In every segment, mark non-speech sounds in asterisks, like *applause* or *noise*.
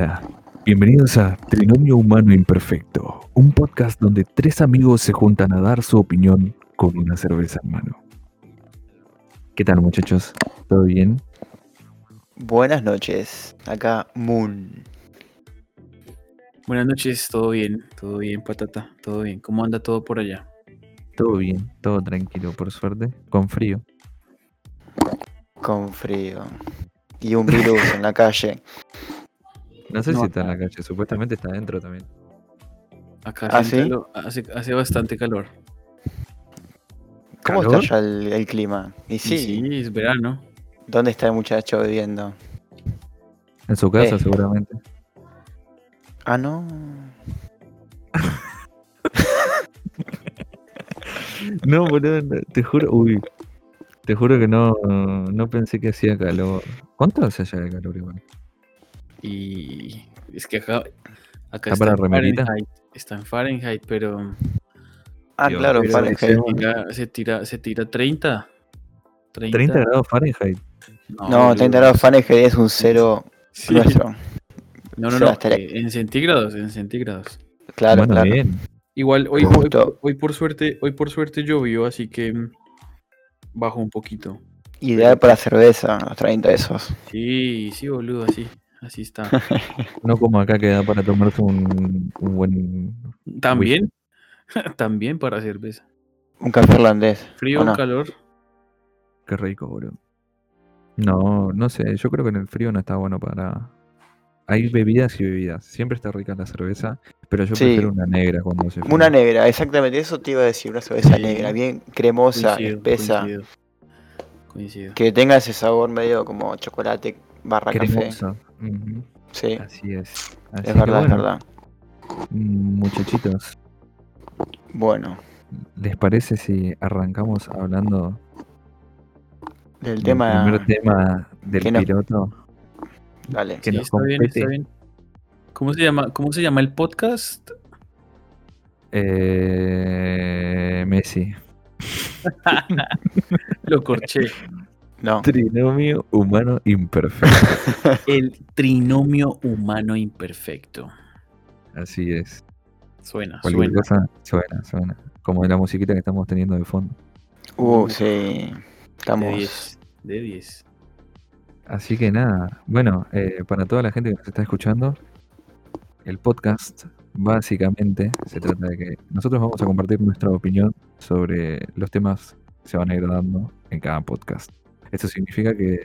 Hola, bienvenidos a Trinomio Humano Imperfecto, un podcast donde tres amigos se juntan a dar su opinión con una cerveza en mano. ¿Qué tal muchachos? ¿Todo bien? Buenas noches, acá Moon. Buenas noches, todo bien, todo bien, patata, todo bien. ¿Cómo anda todo por allá? Todo bien, todo tranquilo, por suerte, con frío. Con frío. Y un virus en la calle. *laughs* No sé No, si está en la calle, supuestamente está adentro también. Acá ¿Ah, hace, sí? calo- hace, hace bastante calor. ¿Cómo ¿Calor? está ya el, el clima? Y Y sí, sí, es verano. ¿dónde está el muchacho viviendo? En su casa Eh. seguramente. Ah, no. *laughs* No, boludo, te juro, uy, te juro que no, no pensé que hacía calor. ¿Cuánto hace allá de calor igual? Y es que acá, acá ¿Está para en remerita? Fahrenheit. Está en Fahrenheit, pero, Ah, Dios, claro, pero Fahrenheit. se, tira, se, tira, se tira 30. 30, 30 grados Fahrenheit. No, boludo. 30 grados Fahrenheit es un cero Sí. nuestro. No, no, O no. eh, En centígrados, en centígrados. Claro, bueno, claro. bien. Igual hoy, hoy, hoy por suerte, hoy por suerte llovió, así que bajó un poquito. Ideal para cerveza, los 30 esos. Sí, sí, boludo, así, así está. *laughs* No como acá que da para tomarse un, un buen. También, *laughs* también para cerveza. Un café irlandés. Frío ¿o no? calor. Qué rico, boludo. No, no sé, yo creo que en el frío no está bueno para. Hay bebidas y bebidas. Siempre está rica la cerveza, pero yo Sí. prefiero una negra cuando hace frío. Una negra, exactamente. Eso te iba a decir, una cerveza negra, bien cremosa, Coincido, espesa. coincido. Coincido. Que tenga ese sabor medio como chocolate barra café. Cremosa. Ujú, Sí, Así es. Así es que verdad, es verdad. Muchachitos, Bueno, ¿les parece si arrancamos hablando del del tema. primer tema del que no- piloto? Dale. que Sí, nos está bien, está bien. ¿Cómo se llama, cómo se llama el podcast? Eh, Messi. *laughs* Lo corché. No. Trinomio humano imperfecto. *laughs* El trinomio humano imperfecto. Así es. Suena, Cualquier suena. cosa suena, suena. Como la musiquita que estamos teniendo de fondo. Uh, sí. De Estamos. 10. De 10. Así que nada, bueno, eh, para toda la gente que nos está escuchando, el podcast básicamente se trata de que nosotros vamos a compartir nuestra opinión sobre los temas que se van a ir dando en cada podcast. Eso significa que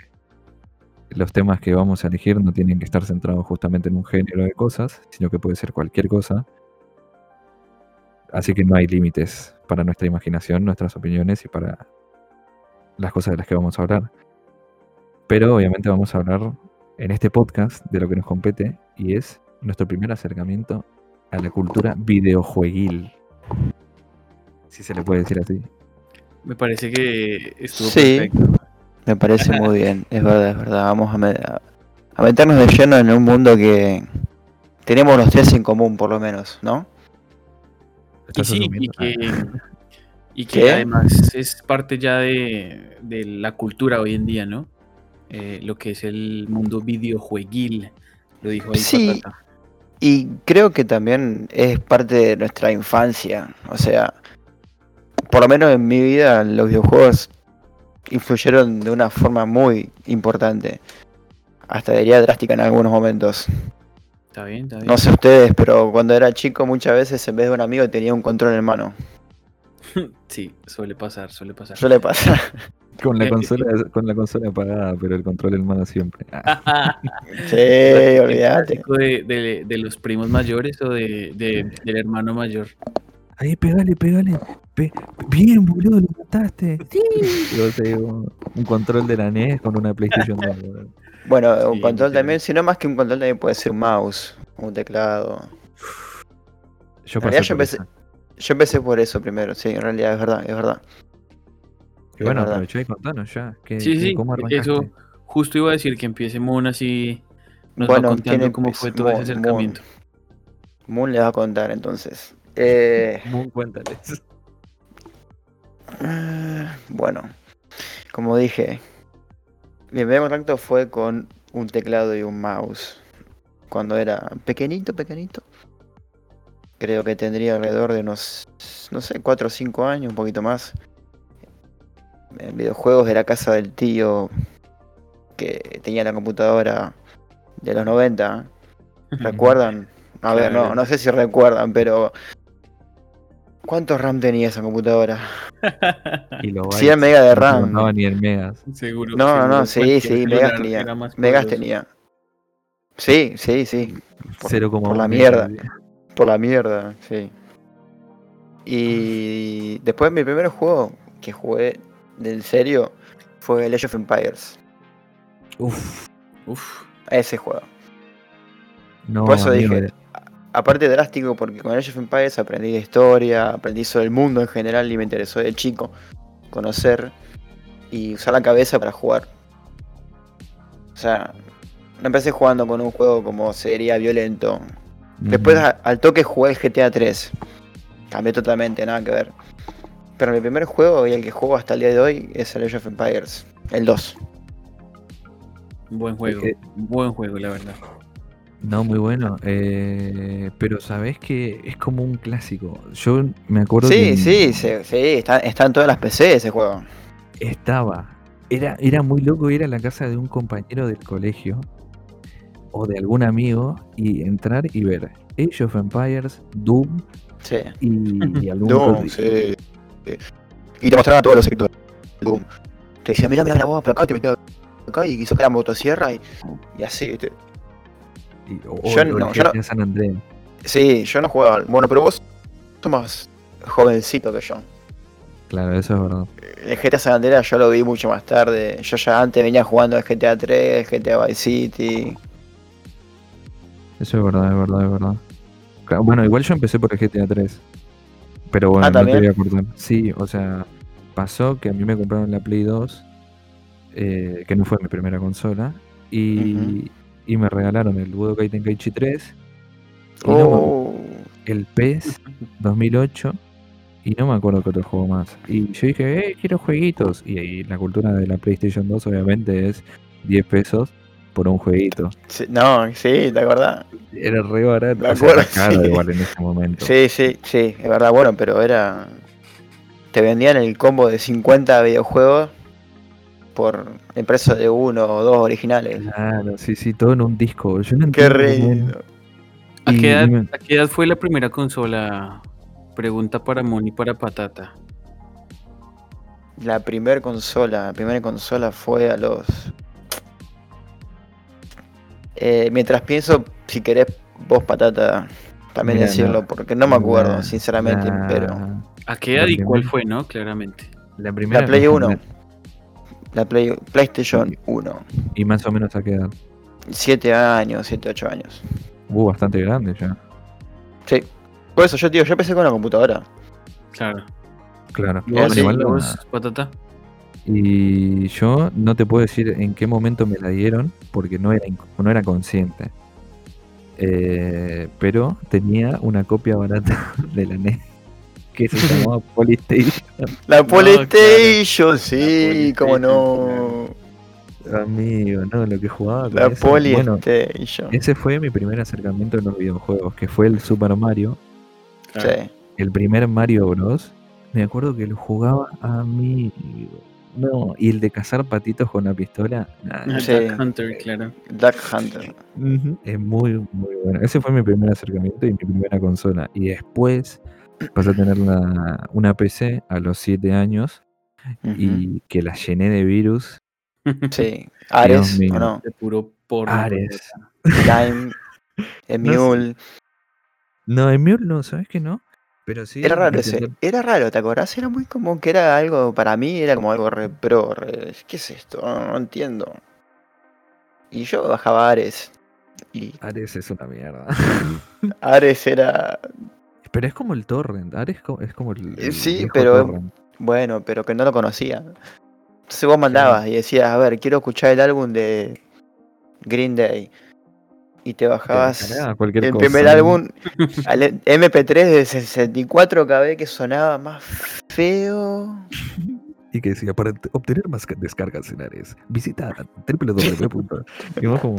los temas que vamos a elegir no tienen que estar centrados justamente en un género de cosas, sino que puede ser cualquier cosa. Así que no hay límites para nuestra imaginación, nuestras opiniones y para las cosas de las que vamos a hablar. Pero obviamente vamos a hablar en este podcast de lo que nos compete y es nuestro primer acercamiento a la cultura videojueguil. Si se le puede decir así. Me parece que estuvo Sí. perfecto. Me parece muy *laughs* bien. Es verdad, es verdad. Vamos a, me- a- a meternos de lleno en un mundo que tenemos los tres en común, por lo menos, ¿no? Y ¿Estás sí, y que, y que además es parte ya de, de la cultura hoy en día, ¿no? Eh, lo que es el mundo videojueguil, lo dijo ahí Sí. Patata. Y creo que también es parte de nuestra infancia. O sea, por lo menos en mi vida, los videojuegos influyeron de una forma muy importante. Hasta diría drástica en algunos momentos. Está bien, está bien. No sé ustedes, pero cuando era chico muchas veces en vez de un amigo tenía un control en mano. *laughs* Sí, suele pasar, suele pasar. Suele pasar. *laughs* Con la Eh, consola, con la consola apagada, pero el control en mano siempre. Ah, *laughs* Sí, olvídate. De, de- de los primos mayores o de, de- del hermano mayor. Ahí, pegale, pegale. Pe- Bien, boludo, lo mataste. Sí. un, un control de la NES con una PlayStation 2. boludo. Bueno, un control sí. también, si no más que un control también puede ser un mouse, un teclado. Yo En realidad pasé yo empecé-. Yo empecé por eso primero, sí, en realidad es verdad, es verdad. Y bueno, aprovechá y contanos ya. ¿qué- Sí, qué- sí, eso justo iba a decir que empiece Moon así. Nos Bueno, va contando ¿quién cómo fue todo ese Moon, acercamiento. Moon le va a contar entonces. Eh, *laughs* cuéntales. *laughs* ah, bueno, como dije, mi primer contacto fue con un teclado y un mouse. cuando era pequeñito, pequeñito. Creo que tendría alrededor de unos, no sé, 4 o 5 años, un poquito más. En videojuegos de la casa del tío que tenía la computadora de los 90. *laughs* ¿Recuerdan? A ver, no, no sé si recuerdan, pero. ¿Cuántos RAM tenía esa computadora? Y lo 100 megas de RAM. No ni en megas. Seguro. No, seguro no, sí, sí, Megas tenía. Megas tenía. Sí, sí, sí. Por- 0,1 por la mierda. Por la mierda, sí. Y después mi primer juego que jugué del serio fue el Age of Empires. Uf, Uf. Ese juego. no, Por eso amigo, dije, aparte drástico, porque con Age of Empires aprendí de historia, aprendí sobre el mundo en general y me interesó de chico conocer y usar la cabeza para jugar. O sea, no empecé jugando con un juego como sería violento. Después a- al toque jugué el GTA 3. Cambió totalmente, nada que ver. Pero mi primer juego y el que juego hasta el día de hoy es el Age of Empires, el 2. Buen juego. Buen juego, la verdad. No, muy bueno. eh, pero sabes que es como un clásico. Yo me acuerdo Sí, que sí, sí, sí, está, está en todas las PC ese juego. estaba. Era, era muy loco ir a la casa de un compañero del colegio o de algún amigo y entrar y ver Age of Empires, Doom Sí. y, y *laughs* algún Doom, sí. Y te mostraban todos los sectores de Doom. Te decía, mira, mira la voz por acá, te metía acá y saca la motosierra y, y así, ¿viste? O, Yo o no, yo GTA no- San Andreas. Sí, yo no jugaba. Bueno, pero vos sos más jovencito que yo. Claro, eso es verdad. El GTA San Andreas yo lo vi mucho más tarde. Yo ya antes venía jugando el GTA 3, el GTA Vice City. Eso es verdad, es verdad, es verdad. Bueno, igual yo empecé por el GTA 3. Pero bueno, Ah, no te voy a cortar. Sí, o sea, pasó que a mí me compraron la Play 2, eh, que no fue mi primera consola, y. y me regalaron el Budokai Tenkaichi 3, y no Oh, el PES 2008, y no me acuerdo qué otro juego más. Y yo dije, eh, quiero jueguitos. Y, ahí la cultura de la PlayStation 2 obviamente es 10 pesos por un jueguito. sí, no, sí, ¿te acordás? Era re barato, Me o sea, era caro sí. igual en ese momento. Sí, sí, sí, es verdad, bueno, pero era. Te vendían el combo de 50 videojuegos por el precio de uno o dos originales. Claro, sí, sí, todo en un disco. Yo no Qué cómo- ¿A Y qué, edad, dime- a qué edad fue la primera consola? Pregunta para Moni para Patata. La primer consola, la primera consola fue a los. Eh, mientras pienso, si querés vos, patata, también Mira, decirlo, no. porque no me acuerdo, sinceramente, la- pero. ¿A qué edad y cuál primera- fue, no? Claramente. La primera La Play no fue 1. La Play, PlayStation 1. Y más o menos a qué edad. 7 años, 7, 8 años. Uh, bastante grande ya. Sí. Por eso yo, tío, yo empecé con la computadora. Claro. Claro. ¿Y vos, sí, vos, Patata? Y yo no te puedo decir en qué momento me la dieron, porque no era, no era consciente. Eh, pero tenía una copia barata *laughs* de la NES que se llamaba *laughs* Polystation. La No, PlayStation, sí, La cómo PlayStation, no. Amigo, no, lo que jugaba con La. Bueno, PlayStation. ese fue mi primer acercamiento en los videojuegos, que fue el Super Mario, Sí. el primer Mario Bros. Me acuerdo que lo jugaba a mí. No, y el de cazar patitos con la pistola. nah, Sí. Duck Hunter, claro. Duck Hunter. Es muy, muy bueno. Ese fue mi primer acercamiento y mi primera consola. Y después pasé a tener una PC a los 7 años y que la llené de virus. Sí. *laughs* Ares, mío. ¿o no? De puro porno. Ares. Time, Emule. *laughs* No, Emule no, ¿sabes que no? Pero sí. Era raro ese. Era raro, ¿te acordás? Era muy como que era algo, para mí era como algo re pro, re- ¿qué es esto? No, no entiendo. Y yo bajaba Ares. Y Ares es una mierda. Ares era. Pero es como el torrent. Ares es como el. Eh, el sí, pero- torrent. Bueno, pero que no lo conocía. Entonces vos mandabas y decías, a ver, quiero escuchar el álbum de Green Day. Y te bajabas cualquier el cosa, primer ¿no? álbum *laughs* al MP3 de 64 KB que sonaba más feo. Y que decía, para obtener más ca- descargas en Ares, visita www. y vos como,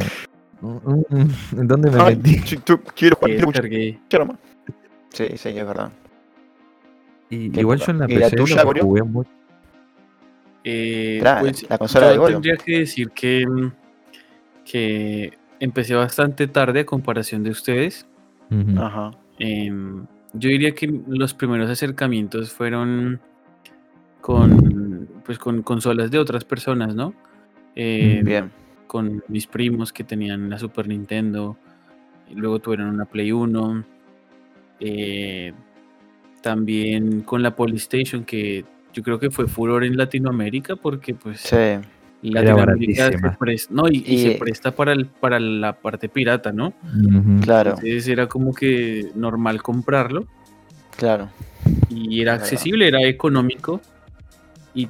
Mm, ¿En dónde me Ay, metí? tú- quiero jugar, Que quiero Sí, sí, es verdad. Y- igual yo en la ¿Y la PC tuya, lo Gorio? jugué mucho. Eh, Claro, pues, la consola yo de Goyo. tendría que decir que, mm, que empecé bastante tarde a comparación de ustedes. Ajá. Em, yo diría que los primeros acercamientos fueron con, pues, con consolas de otras personas, ¿no? Eh, Bien. Con mis primos que tenían la Super Nintendo, y luego tuvieron una Play 1. Eh, también con la Polystation, que yo creo que fue furor en Latinoamérica porque pues Sí. Latinoamérica se presta, no, y, y se presta para, el, para la parte pirata, ¿no? Claro, Entonces era como que normal comprarlo claro. y era accesible, era económico y,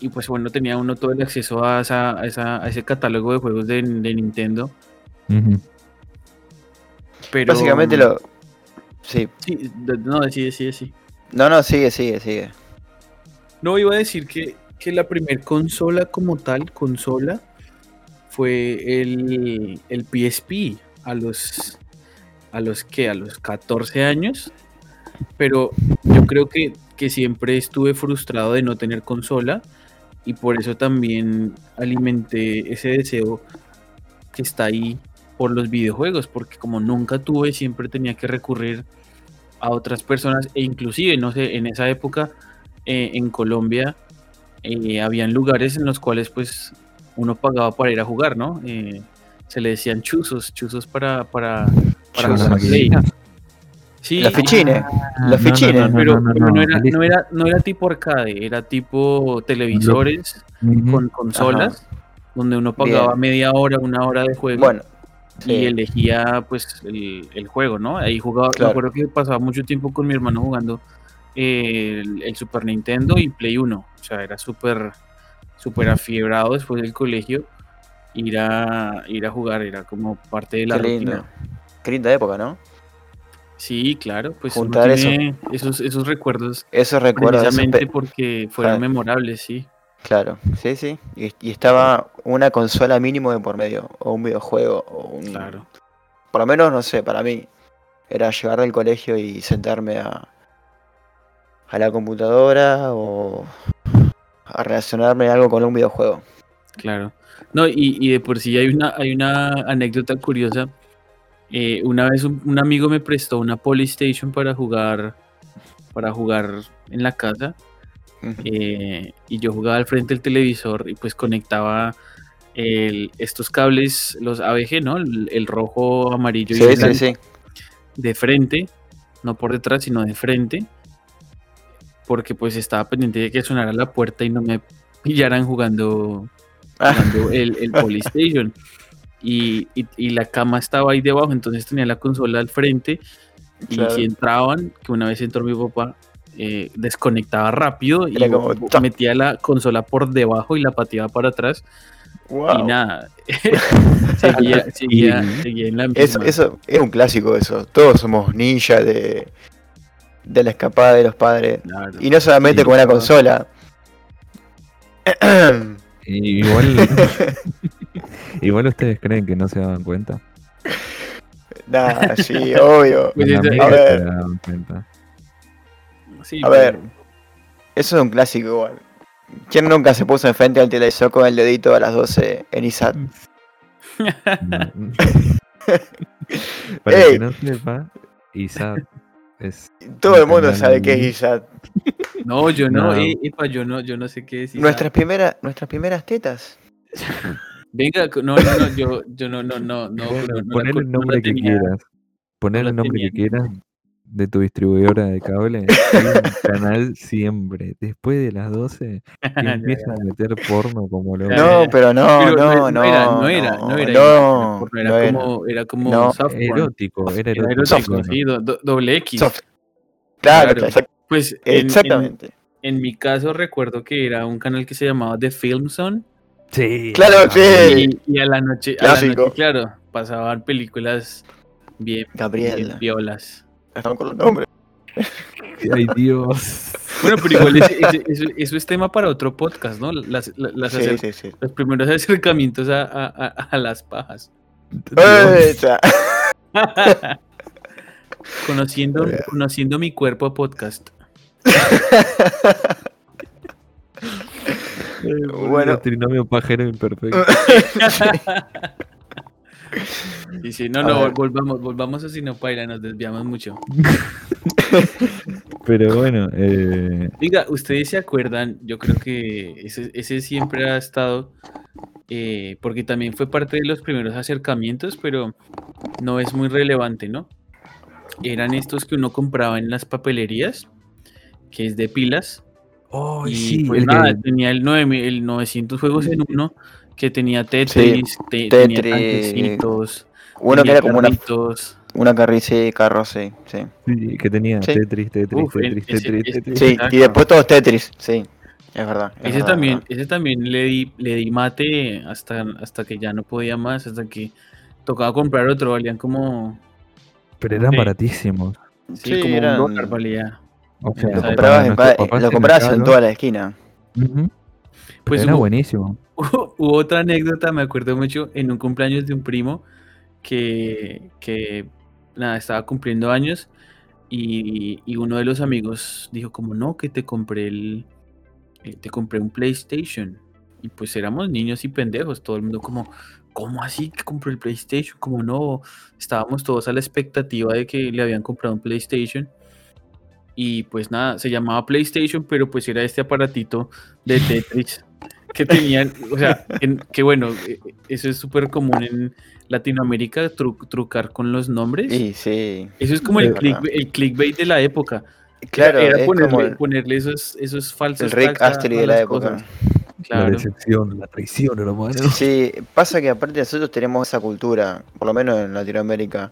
y pues bueno, tenía uno todo el acceso a, esa- a esa- a ese catálogo de juegos de, de Nintendo. Pero, Básicamente lo. Sí. Sí, de- no, decide, decide, sí. No, no, sigue, sigue, sigue. No, iba a decir que, que la primer consola como tal, consola, fue el, el PSP a los, a los que, a los 14 años. Pero yo creo que, que siempre estuve frustrado de no tener consola y por eso también alimenté ese deseo que está ahí por los videojuegos, porque como nunca tuve, siempre tenía que recurrir a otras personas e inclusive, no sé, en esa época eh, en Colombia eh, habían lugares en los cuales pues uno pagaba para ir a jugar, ¿no? Eh, se le decían chuzos, chuzos para, para, para Chuzos. jugar Play. Sí, Los fichines. Ah, Los fichines. pero, pero no, era, listo. no, era, no era tipo arcade, era tipo televisores con consolas, donde uno pagaba Bien. media hora, una hora de juego Bueno. Y elegía pues el, el juego, ¿no? Ahí jugaba, Claro. me acuerdo que pasaba mucho tiempo con mi hermano jugando eh, el, el Super Nintendo y Play 1, o sea, era súper súper afiebrado después del colegio ir a ir a jugar, era como parte de la Qué lindo. rutina. Qué linda época, ¿no? Sí, claro, pues uno Juntar eso. esos esos recuerdos Esos recuerdos. precisamente porque fueron Claro. memorables, sí. Claro, sí, sí. Y, y estaba una consola mínimo de por medio. O un videojuego. O un... Claro. Por lo menos, no sé, para mí. Era llegar del colegio y sentarme a. a la computadora o. a relacionarme algo con un videojuego. Claro. No, y, y de por sí hay una, hay una anécdota curiosa. Eh, una vez un, un amigo me prestó una Polystation para jugar para jugar en la casa Ujú. eh, y yo jugaba al frente del televisor y pues conectaba el- estos cables, los ABG, ¿no? El, el rojo, amarillo y Sí, el sí, blanco sí. de frente, no por detrás, sino de frente, porque pues estaba pendiente de que sonara la puerta y no me pillaran jugando Ah, jugando el, el *laughs* Polystation. Y, y, y la cama estaba ahí debajo, entonces tenía la consola al frente. Y Claro. si entraban, que una vez entró mi papá, eh, desconectaba rápido y metía la consola por debajo y la pateaba para atrás. Y nada, seguía, *laughs* *laughs* seguía, Y- seguía en la misma. Eso, eso es un clásico eso. Todos somos ninja de, de la escapada de los padres. Claro. Y no solamente Sí, con una claro. consola. *coughs* Y Igual, *laughs* igual ustedes creen que no se daban cuenta. Nah, sí, obvio. Pues a ver. se daban cuenta. Sí, A pero- ver. Eso es un clásico igual. ¿Quién nunca se puso enfrente al televisor con el dedito a las 12 en ISAT? *laughs* *laughs* Para el Ey. que no sepa, ISAT es Todo el mundo sabe qué es ISAT. No, yo no, No. eh, epa, yo no, yo no sé qué decir. Nuestras primeras, nuestras primeras tetas. *laughs* Venga, no, no, no, yo, yo no, no, no, no. Bueno, no, no poner el nombre que quieras. Poner el nombre que quieras de tu distribuidora de cable. un *laughs* canal siempre. Después de las 12 Ya, y ya. empiezan a meter porno como lo No, pero no, Pero no, no. no, era, no era, no era, no, porno, era, como, era como No. soft erótico. Era Era erótico. bueno. sí, do- do- doble X. Soft. Claro, Claro. exact- Pues en, en, exactamente. en mi caso recuerdo que era un canal que se llamaba The Film Zone Sí. Claro, sí. y, y a la noche, a la Clásico. noche, claro, pasaban películas bien, violas. Estamos con los nombres. *laughs* Ay, Dios. Bueno, pero igual ese- ese- eso, eso es tema para otro podcast, ¿no? Las, la- las Sí, acer- sí, sí. los primeros *laughs* acercamientos a, a- a- a las pajas. ¡Eh! Ya. *laughs* conociendo, conociendo mi cuerpo podcast. Bueno. El trinomio pajero imperfecto. *laughs* Y sí, no, A no, ver. volvamos, volvamos a Sinopaila, nos desviamos mucho. *laughs* Pero bueno, eh, Diga, ustedes se acuerdan, yo creo que ese, ese siempre ha estado, eh, porque también fue parte de los primeros acercamientos, pero no es muy relevante, ¿no? Eran estos que uno compraba en las papelerías, que es de pilas, oh, y sí, pues el nada, que- tenía el, 9, el 900 juegos en uno, que tenía Tetris, te- tenía Tetris, tanquecitos, Uno que tenía era como una, carritos. una carri, sí, carro, sí, sí. sí, que tenía Sí. Tetris, Tetris, Uf, Tetris, ese- Tetris, ese- Tetris. Sí, Exacto. y después todos Tetris, sí. Es verdad. es Ese verdad, también, es ese también le di, le di mate hasta, hasta que ya no podía más, hasta que tocaba comprar otro, valían como, Pero eran Sí. baratísimos. sí, Sí, como eran- un dólar valía. O sea, Lo comprabas, en, pa- lo comprabas en toda la esquina. pero Pues era hubo- buenísimo. *laughs* Hubo otra anécdota, me acuerdo mucho, en un cumpleaños de un primo que, que nada, estaba cumpliendo años y, y uno de los amigos dijo como, no, que te compré el, eh, te compré un PlayStation. Y pues éramos niños y pendejos, todo el mundo como, ¿cómo así que compró el PlayStation? Como no, estábamos todos a la expectativa de que le habían comprado un PlayStation. Y pues nada, se llamaba PlayStation, pero pues era este aparatito de Tetris que tenían, o sea, en- que bueno, eh, eso es súper común en Latinoamérica, tru- trucar con los nombres. Y sí. Eso es como el, clickbait- el clickbait de la época. Claro, era es ponerle, como el, ponerle esos, esos falsos el Rick Astley de la las época. cosas. La decepción, la traición, hermano. Sí, sí, pasa que aparte nosotros tenemos esa cultura, por lo menos en Latinoamérica,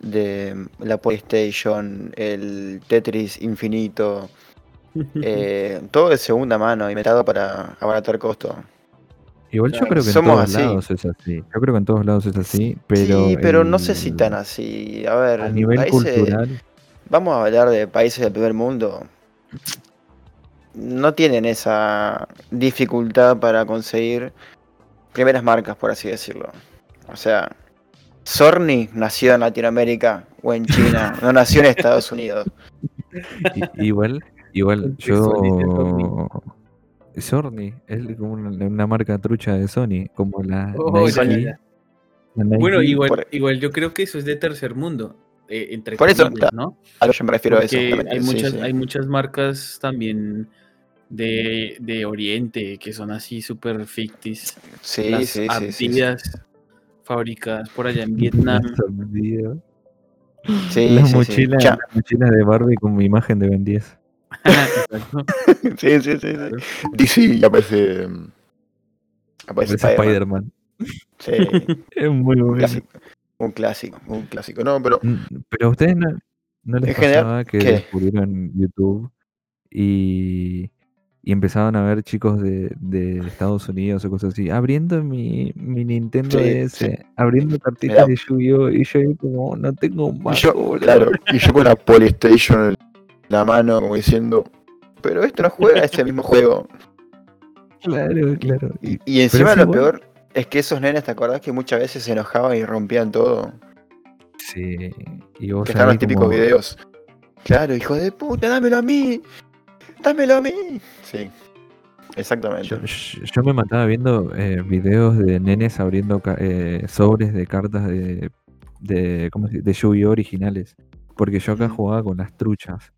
de la PlayStation, el Tetris infinito, eh, todo de segunda mano, inventado para abaratar costo. Igual yo creo que en somos todos así. lados es así. Yo creo que en todos lados es así, pero. sí, pero no sé si tan así. A ver, A nivel países- cultural. vamos a hablar de países del primer mundo. No tienen esa dificultad para conseguir primeras marcas, por así decirlo. O sea, Sorny nació en Latinoamérica o en China, *laughs* no nació en Estados Unidos. igual, igual, ¿Qué Sony de yo. Sony es como una, una marca trucha de Sony, como la Oh, Nike. la. Bueno, igual, por- igual yo creo que eso es de tercer mundo, eh, entre Por eso, ¿no? A lo que yo me refiero a eso. Hay sí, muchas, sí. hay muchas marcas también de, de Oriente que son así súper fictis. Sí, Las sí, sí, sí, sí. Adidas fabricadas por allá en Vietnam. Sí, la mochila, la mochila de Barbie con mi imagen de Ben 10. *laughs* Sí, sí, sí, sí. DC y aparece. mm, Aparece Parece Spider-Man. Sí, *laughs* Es muy un bueno. clásico. Un clásico, un clásico. No, pero. Mm, Pero a ustedes no, no les general, pasaba que ¿qué? descubrieron YouTube y, y empezaban a ver chicos de, de Estados Unidos o cosas así, abriendo mi, mi Nintendo Sí, DS, sí. abriendo cartitas de Yu-Gi-Oh! Y yo como, no tengo más. yo, boludo". claro, y yo con la *laughs* Polystation la mano, como diciendo. Pero esto no juega ese mismo *laughs* juego. Claro, claro. Y, Y encima lo bueno. peor es que esos nenes, ¿te acordás que muchas veces se enojaban y rompían todo? sí, y vos Que están los típicos como- videos. Claro, hijo de puta, dámelo a mí. Dámelo a mí. Sí. Exactamente. Yo, yo- yo me mataba viendo eh, videos de nenes abriendo eh, sobres de cartas de, de, ¿cómo se dice? de Yu-Gi-Oh! originales. Porque yo acá jugaba con las truchas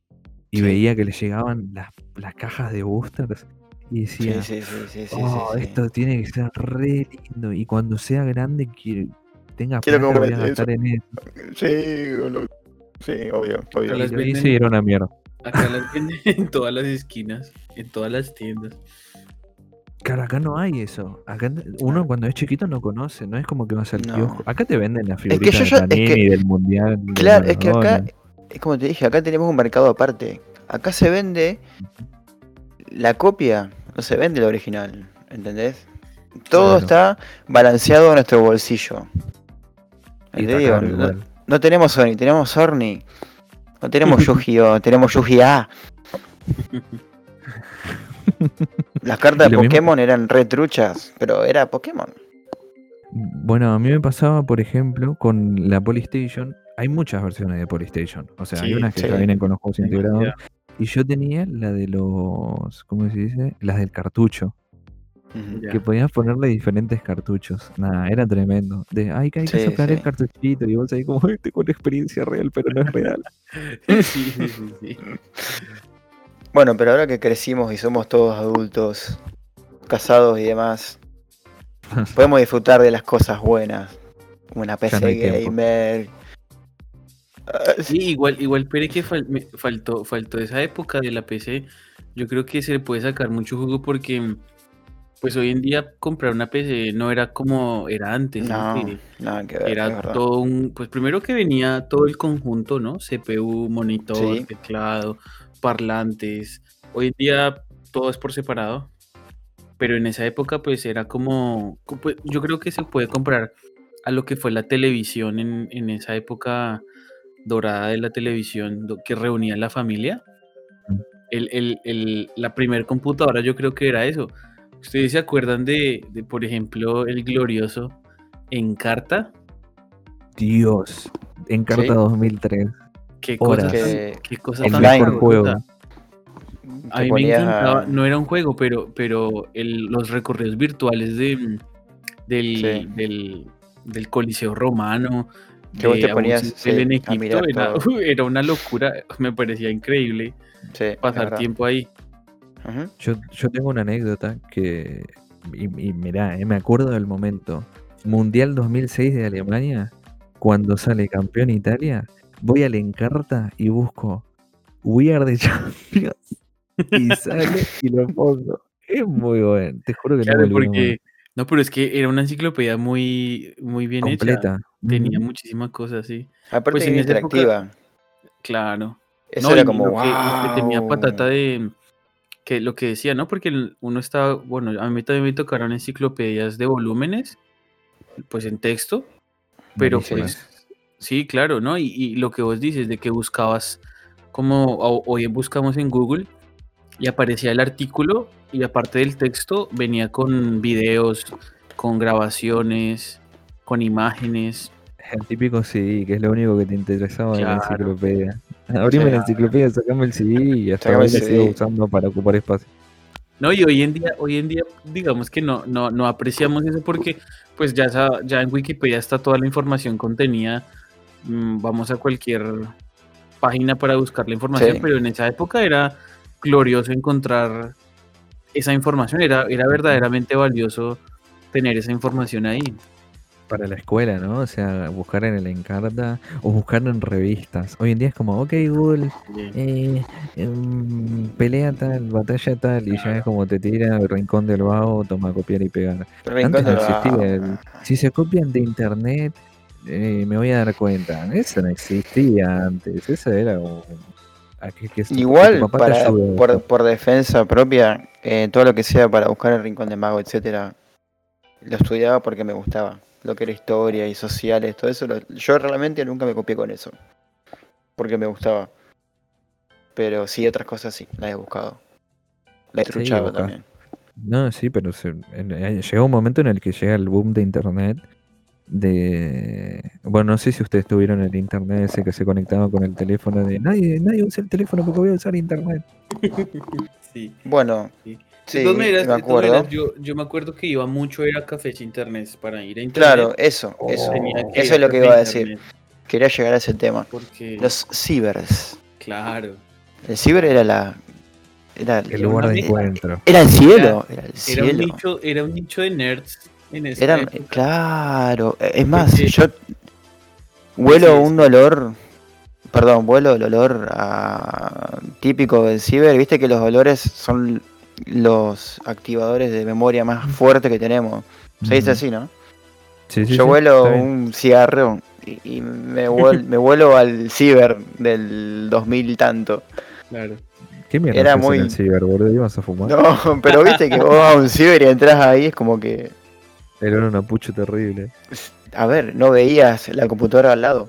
y Sí. veía que les llegaban las, las cajas de boosters y decía, sí, sí, sí, sí, oh, sí, sí. esto tiene que ser re lindo y cuando sea grande quiero, tenga Quiero plata voy a comprar gastar en eso. Sí, lo- sí, obvio, obvio. Pero las Y venden- era una mierda. Acá las *laughs* venden en todas las esquinas, en todas las tiendas. Claro, acá no hay eso. Acá uno cuando es chiquito no conoce, no es como que vas al No. kiosco. Acá te venden la que figurita yo de ya- es que- del Mundial. de Claro, es que acá. Es como te dije, acá tenemos un mercado aparte. Acá se vende la copia, no se vende la original, ¿entendés? Todo Claro. está balanceado a nuestro bolsillo. Y Te digo, no, tenemos Sony, tenemos Sorny. No tenemos *laughs* Yu-Gi-Oh, tenemos Yu-Gi-Ah. *laughs* Las cartas de mismo- Pokémon eran retruchas, pero era Pokémon. Bueno, a mí me pasaba, por ejemplo, con la Polystation. Hay muchas versiones de Polystation. O sea, hay unas que sí. ya vienen con los juegos integrados. Y yo tenía la de los. ¿Cómo se dice? Las del cartucho. Que podías ponerle diferentes cartuchos. Nada, era tremendo. De, ay, que hay que Sí, sacar el cartuchito. Y vos ahí como, este con experiencia real, pero no es real. *laughs* Sí, sí, sí, sí. Bueno, pero ahora que crecimos y somos todos adultos, casados y demás, *laughs* podemos disfrutar de las cosas buenas. Una PC no tiempo. Sí, igual, igual, pero que fal- faltó, faltó esa época de la PC. Yo creo que se le puede sacar mucho jugo porque, pues hoy en día comprar una PC no era como era antes, ¿no? No, Que ver, era todo un, pues primero que venía todo el conjunto, ¿no? CPU, monitor, Sí. teclado, parlantes. Hoy en día todo es por separado. Pero en esa época, pues era como, co- pues, yo creo que se puede comprar a lo que fue la televisión en, en esa época dorada de la televisión que reunía a la familia. El, el- el- la primer computadora yo creo que era eso. ¿Ustedes se acuerdan de, de, por ejemplo, el glorioso Encarta? Dios. Encarta Sí. 2003. Qué Horas. cosa, Que qué cosa tan mejor juego. A mí me encantaba, a- no era un juego, pero, pero el- los recorridos virtuales de, del, Sí. del, del Coliseo Romano, Que vos te ponías, sí, en a Egipto, *laughs* era, una locura, me parecía increíble Sí, pasar tiempo ahí. Yo, yo tengo una anécdota que. Y, y mirá, eh, me acuerdo del momento. Mundial 2006 de Alemania, cuando sale campeón Italia, voy al Encarta y busco We Are the *laughs* Champions. Y sale *laughs* y lo pongo. Es muy bueno. Te juro que Claro, no porque, no, pero es que era una enciclopedia muy, muy bien más. hecha, completa. Tenía Ujú. muchísimas cosas, sí, Aparte Pues es en esa época- interactiva. claro. Eso No, era como, lo que, lo que tenía patata de que lo que decía, ¿no? Porque uno estaba, bueno, a mí también me tocaron enciclopedias de volúmenes, pues en texto, pero Buenísimas. pues sí, claro, ¿no? Y, y lo que vos dices de que buscabas, como hoy buscamos en Google y aparecía el artículo y aparte del texto venía con videos, con grabaciones, con imágenes. El típico CD, que es lo único que te interesaba de la Claro. enciclopedia. *laughs* Abrime la enciclopedia, sacame el CD y hasta el la sigo usando para ocupar espacio. No, y hoy en día, hoy en día, digamos que no, no, no apreciamos eso porque pues ya, ya en Wikipedia está toda la información contenida. Mm, Vamos a cualquier página para buscar la información, Sí. pero en esa época era glorioso encontrar esa información, era, era verdaderamente valioso tener esa información ahí. Para la escuela, ¿no? O sea, buscar en el Encarta o buscar en revistas. Hoy en día es como, ok, Google, eh, em, pelea tal, batalla tal, y ya es como te tira el rincón del vago, toma copiar y pegar. Rincón Antes no existía el- Si se copian de internet, eh, me voy a dar cuenta. Eso no existía antes. Eso era como. a que- Igual, para, por defensa propia, eh, todo lo que sea para buscar el rincón de mago, etcétera, lo estudiaba porque me gustaba. Lo que era historia y sociales, todo eso. lo- yo realmente nunca me copié con eso. Porque me gustaba. Pero sí, otras cosas sí, las he buscado. La he Sí, truchado también. No, sí, pero se- en- eh, llega un momento en el que llega el boom de internet. De. Bueno, no sé si ustedes tuvieron el internet ese que se conectaba con el teléfono de nadie, nadie usa el teléfono porque voy a usar internet. *laughs* Sí. Bueno, Sí. Sí, de todas maneras, me de todas acuerdo. maneras, yo, yo me acuerdo que iba mucho era a cafés internet para ir a internet. Claro, eso, que Eso es lo que iba a decir. internet, Quería llegar a ese tema. Porque, Los cibers. claro, El ciber era la. Era, El lugar de encuentro. era el cielo. Era el era un, nicho, era un nicho de nerds en Eran, época. claro, e, es más, Porque- yo huelo Sí, sí. un olor, perdón, vuelo el olor a- típico del ciber, viste que los olores son los activadores de memoria más fuertes que tenemos. Se dice así, ¿no? Sí, sí, yo sí, vuelo un cigarro y, y me, vuel- me vuelo al ciber del 2000 tanto. Claro. ¿Qué mierda era haces en muy- el ciber, boludo? ¿Ibas a fumar? No, *laughs* pero viste que vos vas a un ciber y entras ahí, es como que, Era un apucho terrible. a ver, no veías la computadora al lado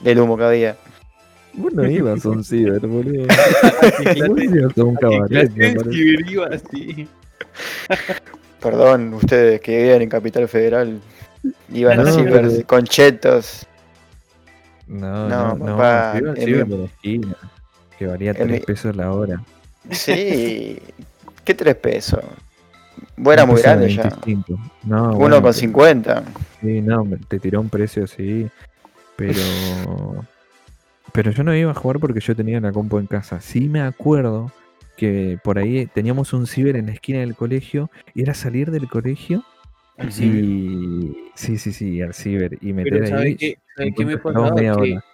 del humo que había. Vos no ibas a un ciber, boludo. ¿Qué Vos clase- ibas a un cabaret, ciber iba así? Perdón, ustedes que viven en Capital Federal. Iban No, así pero- ver- con chetos. No, No, no, no. papá, yo iba al el ciber de esquina, que valía el 3 mi- pesos la hora. Sí. *laughs* ¿Qué tres pesos? Vos eras Un muy grande de ya. 25. No, Uno bueno, con pero- 50. Sí, no, te tiró un precio así, pero... Pero yo no iba a jugar porque yo tenía la compu en casa. Sí me acuerdo que por ahí teníamos un ciber en la esquina del colegio y era salir del colegio Al ciber. y... Sí, sí, sí, al ciber y meter Pero ahí... ¿sabe qué, sabe qué me pasaba? media Que, hora.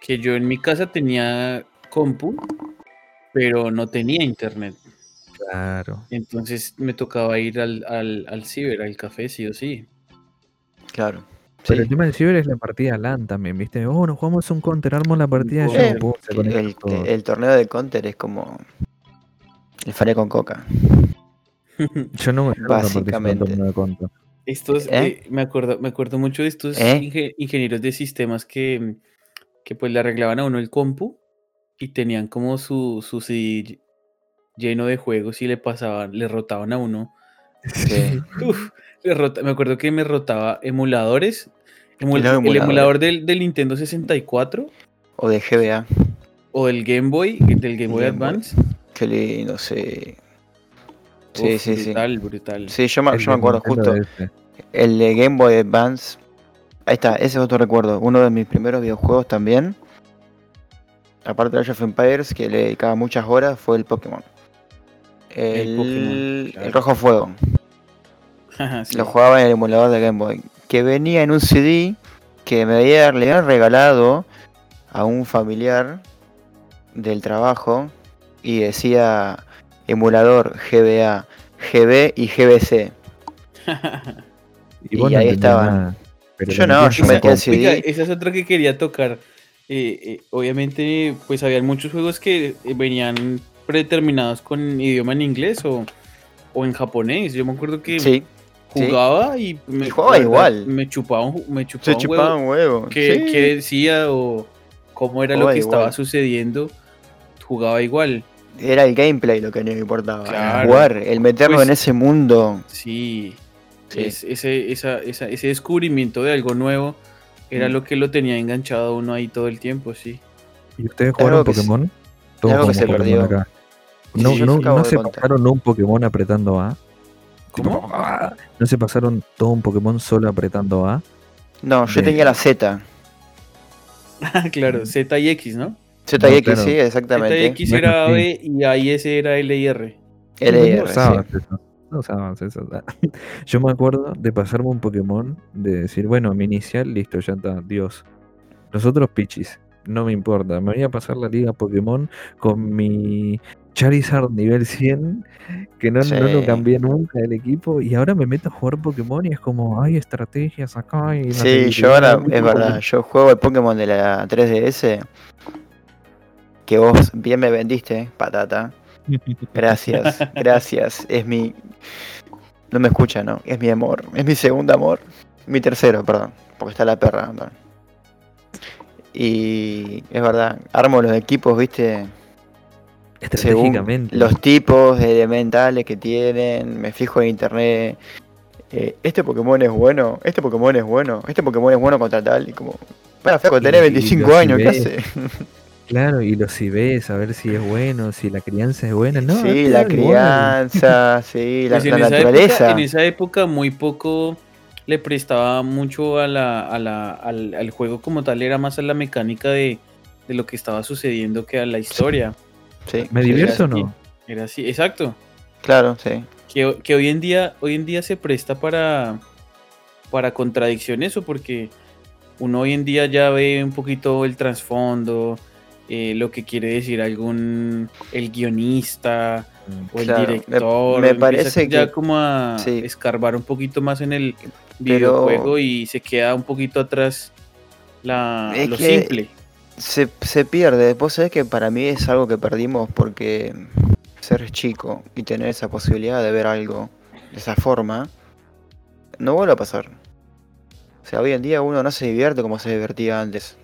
que yo en mi casa tenía compu, pero no tenía internet. Claro. Entonces me tocaba ir al, al, al ciber, al café, sí o sí. Claro. Pero Sí. el tema del ciber es la partida LAN también, ¿viste? Oh, nos jugamos un counter, armo la partida conectan el, el torneo de Counter es como el faré con coca. *laughs* Yo no me de en básicamente. torneo de counter. Estos, ¿Eh? eh, me acuerdo, me acuerdo mucho de estos ¿Eh? inge- ingenieros de sistemas que, que pues le arreglaban a uno el compu y tenían como su, su CD lleno de juegos y le pasaban, le rotaban a uno. *laughs* Sí. Uf, me acuerdo que me rotaba emuladores. emu- Y los el emulador del, del Nintendo 64 O de GBA. o del Game Boy, del Game Boy Game Boy. Advance. Qué lindo, sí. Sí, Uf, sí, sí. brutal, brutal. Sí, yo me, El yo me acuerdo justo. DS. El de Game Boy Advance. Ahí está, ese es otro recuerdo. Uno de mis primeros videojuegos también. Aparte de Age of Empires, que le dedicaba muchas horas, fue el Pokémon. El, Pokémon, claro. el Rojo Fuego. Sí. Lo jugaba en el emulador de Game Boy. Que venía en un CD que me había, le habían regalado a un familiar del trabajo. Y decía emulador GBA, GB y GBC. *laughs* Y, ahí estaban. Yo no, yo el compu. CD. Esa es otra que quería tocar. Eh, eh, obviamente, pues habían muchos juegos que eh, venían predeterminados con idioma en inglés o, o en japonés. Yo me acuerdo que Sí, sí. jugaba y me, Y jugaba verdad, igual. Me chupaba un, me chupaba Se un chupaba huevo un huevo. qué, sí. qué decía o cómo era lo que estaba sucediendo. Jugaba igual. Era el gameplay lo que no me importaba. Claro. Jugar, el meternos Pues- en ese mundo. Sí. Sí. Es- ese, esa- esa- ese descubrimiento de algo nuevo era Mm. lo que lo tenía enganchado a uno ahí todo el tiempo, sí. ¿Y ustedes jugaron Pokémon? Algo que se Pokémon perdió. acá. No, no, no se pasaron un Pokémon apretando A. ¿Cómo? Tipo, ¡ah! No se pasaron todo un Pokémon solo apretando A. No, yo De- tenía la Z. Ah, *laughs* claro, Z y X, ¿no? Z y No, X, claro. sí, Z y exactamente. X era. B y A y S era L y R. L y no R, usabas sí. eso. No usabas eso. *laughs* Yo me acuerdo de pasarme un Pokémon, de decir, bueno, mi inicial, listo, ya está, Dios. Los otros pichis, no me importa. Me voy a pasar la liga Pokémon con mi Charizard nivel 100, que no, no lo cambié nunca del equipo, y ahora me meto a jugar Pokémon y es como, hay estrategias acá y las Sí, yo ahora, es verdad, yo juego el Pokémon de la 3DS. Que vos bien me vendiste, patata. *laughs* Gracias, gracias. Es mi. No me escucha, ¿no? Es mi amor. Es mi segundo amor. Mi tercero, perdón. Porque está la perra. ¿no? Y es verdad, armo los equipos, viste, según los tipos elementales que tienen. Me fijo en internet. eh, este Pokémon es bueno, este Pokémon es bueno, este Pokémon es bueno contra tal. Y como. Bueno, flaco, tenés y 25 los años, ¿qué IBs. hace? *laughs* Claro, y los ves a ver si es bueno, si la crianza es buena. No, sí, la crianza, sí, la, Pues en, esa naturaleza. época, en esa época muy poco le prestaba mucho a la, a la- al, al juego como tal, era más a la mecánica de, de lo que estaba sucediendo que a la historia. Sí, ¿Me sí, divierto o no? Era así, exacto. Claro, sí. Que, que hoy en día, hoy en día se presta para, para contradicciones o porque uno hoy en día ya ve un poquito el trasfondo, eh, lo que quiere decir algún el guionista o el Claro, me- director. me parece ya que- como a sí. escarbar un poquito más en el Pero- videojuego y se queda un poquito atrás la, lo que- simple. Se, se pierde. Vos sabés que para mí es algo que perdimos porque ser chico y tener esa posibilidad de ver algo de esa forma no vuelve a pasar. O sea, hoy en día uno no se divierte como se divertía antes.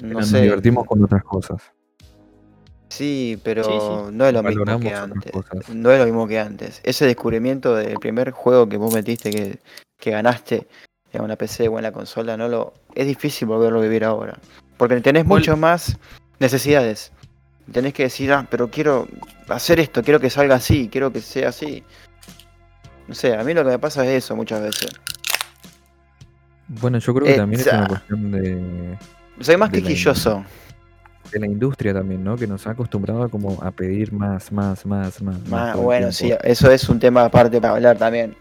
No Nos sé. divertimos con otras cosas. Sí, pero Sí, sí. no es lo mismo que antes. No es lo mismo que antes. Ese descubrimiento del primer juego que vos metiste que, que ganaste en una PC o en la consola, no lo es difícil volverlo a vivir ahora. Porque tenés ¿Cuál- mucho más necesidades. Tenés que decir, ah, pero quiero hacer esto, quiero que salga así, quiero que sea así. No sé, a mí lo que me pasa es eso muchas veces. Bueno, yo creo que Eh, también es una cuestión de, Soy más De la quisquilloso. de la industria también, ¿no? Que nos ha acostumbrado a como a pedir más, más, más, más. más bueno, sí, eso es un tema aparte para hablar también.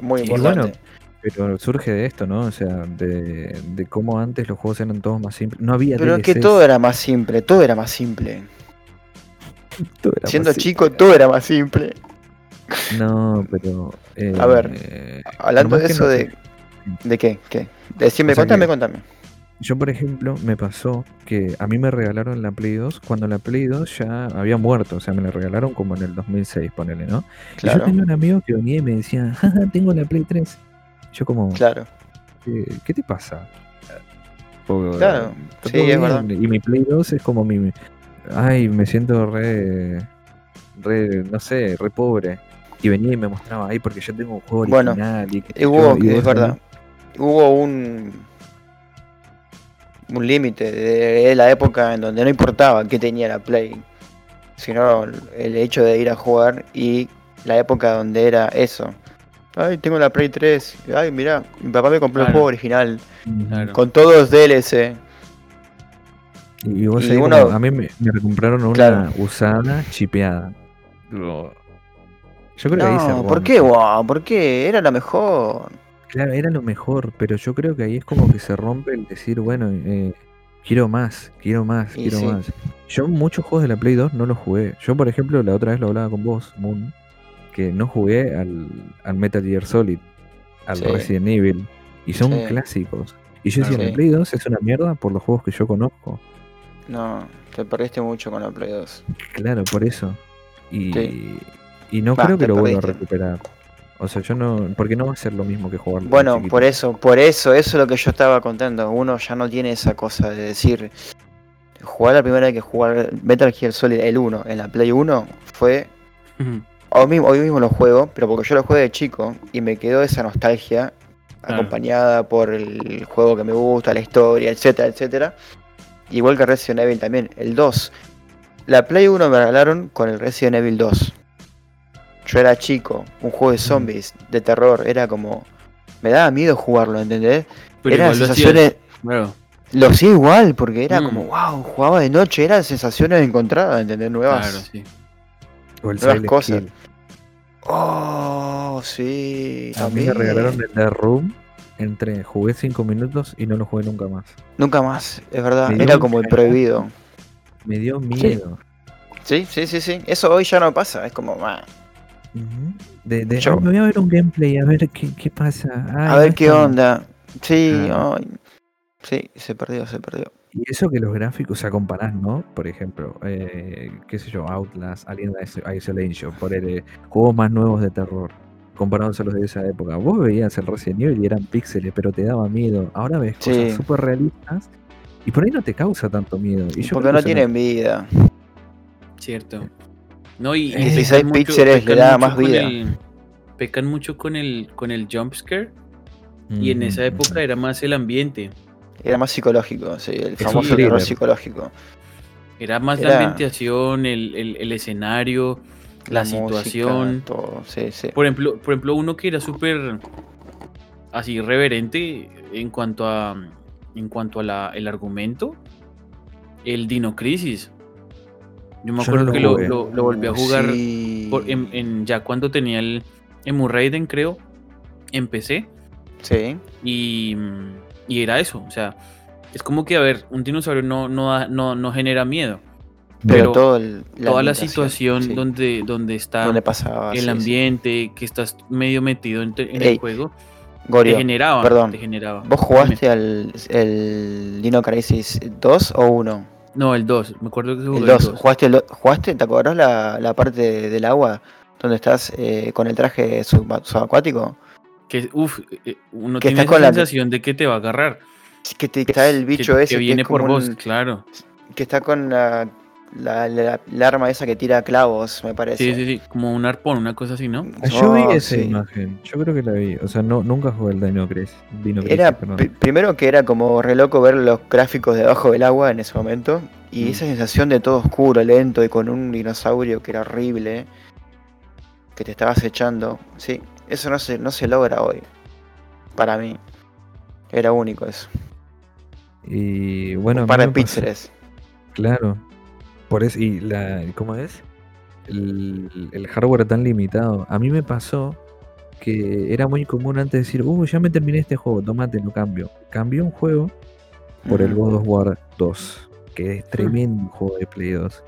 Muy Y importante. bueno, Pero surge de esto, ¿no? O sea, de, de cómo antes los juegos eran todos más simples. No había pero es que todo era más simple, todo era más simple. *laughs* todo era Siendo más chico, todo era más simple. No, pero. eh, A ver, Hablando de eso no de. ¿De qué? ¿Qué? Decime, O sea contame, que- contame. Yo, por ejemplo, me pasó que a mí me regalaron la Play 2 cuando la Play 2 ya había muerto. O sea, me la regalaron como en el 2006, ponele, ¿no? Y yo Claro, tenía un amigo que venía y me decía, jaja, tengo la Play 3. Yo como, claro. ¿qué, qué te pasa? Porque, Claro, sí, es verdad. Y mi Play 2 es como mi... Ay, me siento re... re no sé, re pobre. Y venía y me mostraba, ay, porque yo tengo un juego Bueno, original. y hubo, yo", y es verdad, hubo un. Un límite de la época en donde no importaba qué tenía la Play, sino el hecho de ir a jugar y la época donde era eso. Ay, tengo la Play 3. Ay, mira, mi papá me compró el juego original. Claro. con todos los DLC. Y, vos Y como- uno- a mí me, me compraron una Claro. usada chipeada. Yo creo que ahí se No, ¿por qué? Wow, ¿por qué? Era la mejor. Claro, era lo mejor, pero yo creo que ahí es como que se rompe el decir, bueno, eh, quiero más, quiero más, Y quiero sí. más. Yo muchos juegos de la Play 2 no los jugué. Yo, por ejemplo, la otra vez lo hablaba con vos, Moon, que no jugué al, al Metal Gear Solid, al Sí. Resident Evil, y son Sí. clásicos. Y yo decía, Sí. la Play 2 es una mierda por los juegos que yo conozco. No, te perdiste mucho con la Play 2. Claro, por eso. Y, Sí. y no Va, creo que te lo vuelva a recuperar. O sea, yo no. Porque no va a ser lo mismo que jugar. Bueno, por eso, por eso, eso es lo que yo estaba contando. Uno ya no tiene esa cosa de decir, jugar la primera vez que jugar Metal Gear Solid el 1 en la Play 1 fue, hoy mismo, hoy mismo lo juego, pero porque yo lo jugué de chico y me quedó esa nostalgia Claro. acompañada por el juego que me gusta, la historia, etcétera, etcétera. Igual que Resident Evil también, el 2. La Play 1 me regalaron con el Resident Evil 2. Yo era chico, un juego de zombies, de terror, era como... Me daba miedo jugarlo, ¿entendés? Pero Eran sensaciones... Lo hacía igual, porque era Mm. como, wow, jugaba de noche, eran sensaciones encontradas, ¿entendés? Nuevas, Claro, sí. O el nuevas cosas. Oh, sí. A mí me regalaron el The Room. Entre jugué 5 minutos y no lo jugué nunca más. Nunca más, es verdad. Me Era como el prohibido. Me dio miedo. Sí, sí, sí, sí. Eso hoy ya no pasa. Es como, "Ah, Ujú. De, de, Yo- "Ay, me voy a ver un gameplay a ver qué, qué pasa. Ay, a ver qué tan-". onda. Sí, Ah. ay. Sí, se perdió, se perdió. Y eso que los gráficos, o sea, comparás, ¿no? Por ejemplo, eh, qué sé yo, Outlast, Alien Is- Isolation, por juegos más nuevos de terror, comparados a los de esa época. Vos veías el Resident Evil y eran píxeles, pero te daba miedo. Ahora ves Sí. cosas súper realistas y por ahí no te causa tanto miedo. Y yo Porque no tienen vida. Cierto. No, y, y 16 pecan mucho- píxeles le da más vida. el- pecan mucho con el, con el jumpscare. Y en Ujú, esa época ujú. era más el ambiente. Era más psicológico, sí, el famoso terror psicológico. Era más Era- la ambientación, el, el- el escenario, la, música, situación. todo, sí, sí. Por ejemplo, por ejemplo, uno que era súper así reverente en cuanto a en cuanto a la, el argumento, el Dino Crisis. Yo me Yo no acuerdo lo que lo, lo- lo volví a jugar Sí. por- en, en- ya cuando tenía el Emu Raiden, creo, empecé Sí, y, y era eso. O sea, es como que, a ver, un dinosaurio no, no, da- no, no genera miedo. pero, Pero todo el, Toda la situación sí, donde, donde está donde pasaba. el sí. ambiente, que estás medio metido en, te- en Ey, el juego, te generaba. perdón. Te generaba. ¿vos jugaste al el Dino Crisis 2 o 1? No, el 2. Me acuerdo que jugué El 2. ¿Jugaste, el ¿Jugaste? ¿Te acordás la, la parte del agua donde estás eh, con el traje suba- subacuático? Que, uf, eh, uno Que tiene la- sensación de que te va a agarrar. Que te- está el bicho que, ese que, viene es por vos, un- claro. que está con la la, la- la arma esa que tira clavos, me parece. Sí, sí, sí, como un arpón, una cosa así, ¿no? Yo vi Oh, esa sí. imagen, yo creo que la vi. O sea, no, nunca jugué el Dino Crisis. Dino Crisis, Era perdón. pri- primero que era como re loco ver los gráficos debajo del agua en ese momento. Y Mm. esa sensación de todo oscuro, lento y con un dinosaurio que era horrible. Que te estaba acechando. Sí, eso no se, no se logra hoy. Para mí. Era único eso. Y bueno, a un mí par de me pasó- píxeles. Claro. Por eso, y la, ¿cómo es? El, el hardware tan limitado. A mí me pasó que era muy común antes decir, uh, ya me terminé este juego, tomate, lo cambio. Cambié un juego por el. God of War 2, que es tremendo juego de Play 2.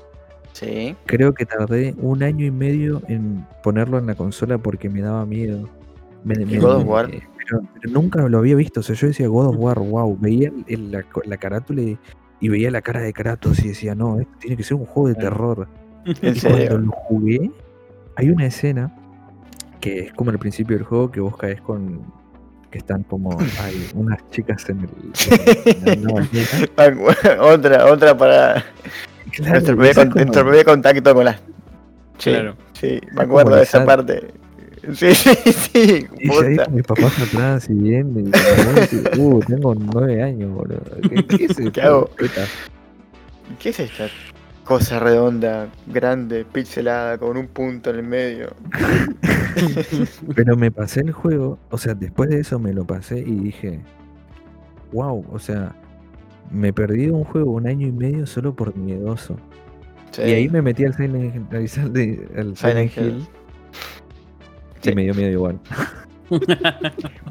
Sí. Creo que tardé un año y medio en ponerlo en la consola porque me daba miedo. Me- me- God of me- War? Pero, pero nunca lo había visto. O sea, yo decía God of War, wow. Veía el- el- la, carátula y, y veía la cara de Kratos y decía, no, esto tiene que ser un juego de terror. *laughs* En Y cuando lo jugué, hay una escena que es como al principio del juego que vos caes con. que están como. hay *laughs* unas chicas en el. en la *laughs* bañera. otra, otra para Claro, nuestro, *laughs* primer, con- como- nuestro primer contacto con las. Sí, Claro. sí, me acuerdo de esa parte. Sí, sí, *laughs* sí. Y ahí mis papás atrás y viendo, y uh, tengo nueve años, boludo. ¿Qué, qué es *laughs* esto? ¿Qué hago? ¿Qué es esta cosa redonda, grande, pixelada, con un punto en el medio? Pero me pasé el juego, o sea, después de eso me lo pasé y dije, wow, o sea, me perdí de un juego un año y medio solo por miedoso. Sí. Y ahí me metí al Silent, Hill- al Silent- Silent Hill Hill. y Sí. me dio miedo igual. *laughs*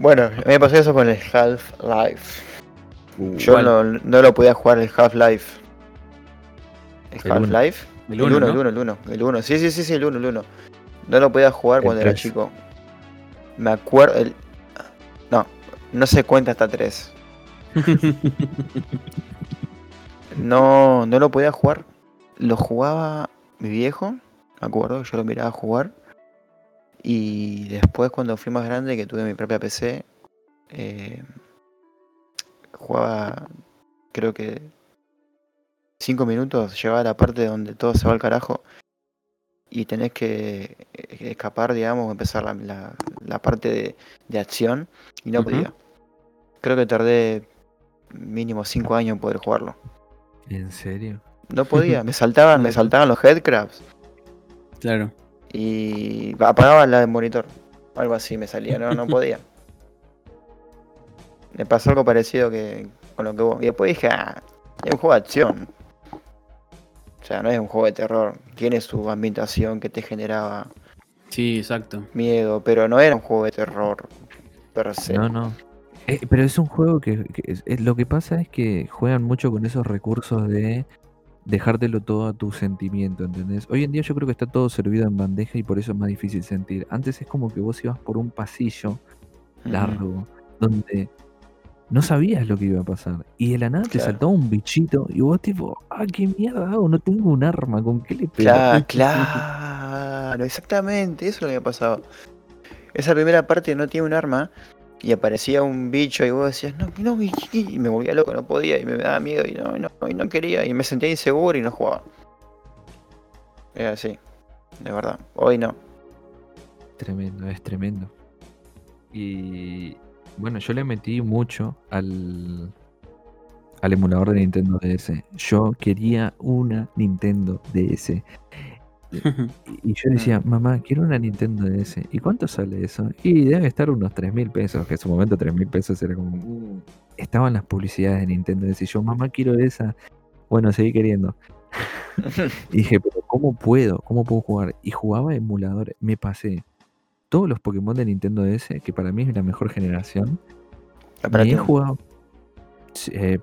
Bueno, me pasó eso con el Half-Life. Uh, Yo no, no lo podía jugar el Half-Life. ¿El. Half-Life? El uno, el ¿no? 1, el 1, el 1. Sí, sí, sí, sí, el 1, el 1. No lo podía jugar El cuando era tres. chico. Me acuerdo. El... No, no se cuenta hasta 3. *laughs* No, no lo podía jugar. Lo jugaba mi viejo, me acuerdo, yo lo miraba jugar. Y después cuando fui más grande, que tuve mi propia PC, eh, jugaba, creo que 5 minutos, llegaba a la parte donde todo se va al carajo y tenés que eh, escapar, digamos, empezar la, la- la parte de, de acción y no podía. Creo que tardé mínimo 5 años poder jugarlo. ¿En serio? No podía, me saltaban, me *laughs* saltaban los headcrabs Claro. y apagaba la del monitor. Algo así me salía, no, no podía. *laughs* Me pasó algo parecido que con lo que vos. Y después dije, ah, es un juego de acción. O sea, no es un juego de terror. Tiene su ambientación que te generaba Sí, exacto. miedo, pero no era un juego de terror per se. No, no. Eh, pero es un juego que, que es- es- lo que pasa es que juegan mucho con esos recursos de dejártelo todo a tu sentimiento, ¿entendés? Hoy en día yo creo que está todo servido en bandeja y por eso es más difícil sentir. Antes es como que vos ibas por un pasillo largo donde no sabías lo que iba a pasar y de la nada te saltaba un bichito y vos tipo, ah, qué mierda hago, no tengo un arma, ¿con qué le pego? Claro, claro, exactamente, eso es lo que ha pasado. Esa primera parte no tiene un arma y aparecía un bicho y vos decías, no, no, y, y me volvía loco, no podía y me daba miedo y no, no, y no quería y me sentía inseguro y no jugaba. Era así, de verdad. Hoy no. Tremendo, es tremendo. Y bueno, yo le metí mucho al, al emulador de Nintendo DS. Yo quería una Nintendo DS. Y yo decía, mamá, quiero una Nintendo DS. ¿Y cuánto sale eso? Y debe estar unos 3 mil pesos, que en su momento 3 mil pesos era como... "Uh". Estaban las publicidades de Nintendo DS. Y yo, mamá, quiero esa. Bueno, seguí queriendo. *laughs* Y dije, pero ¿cómo puedo? ¿Cómo puedo jugar? Y jugaba emuladores. Me pasé todos los Pokémon de Nintendo DS, que para mí es la mejor generación. Ah, para Me he jugado. eh,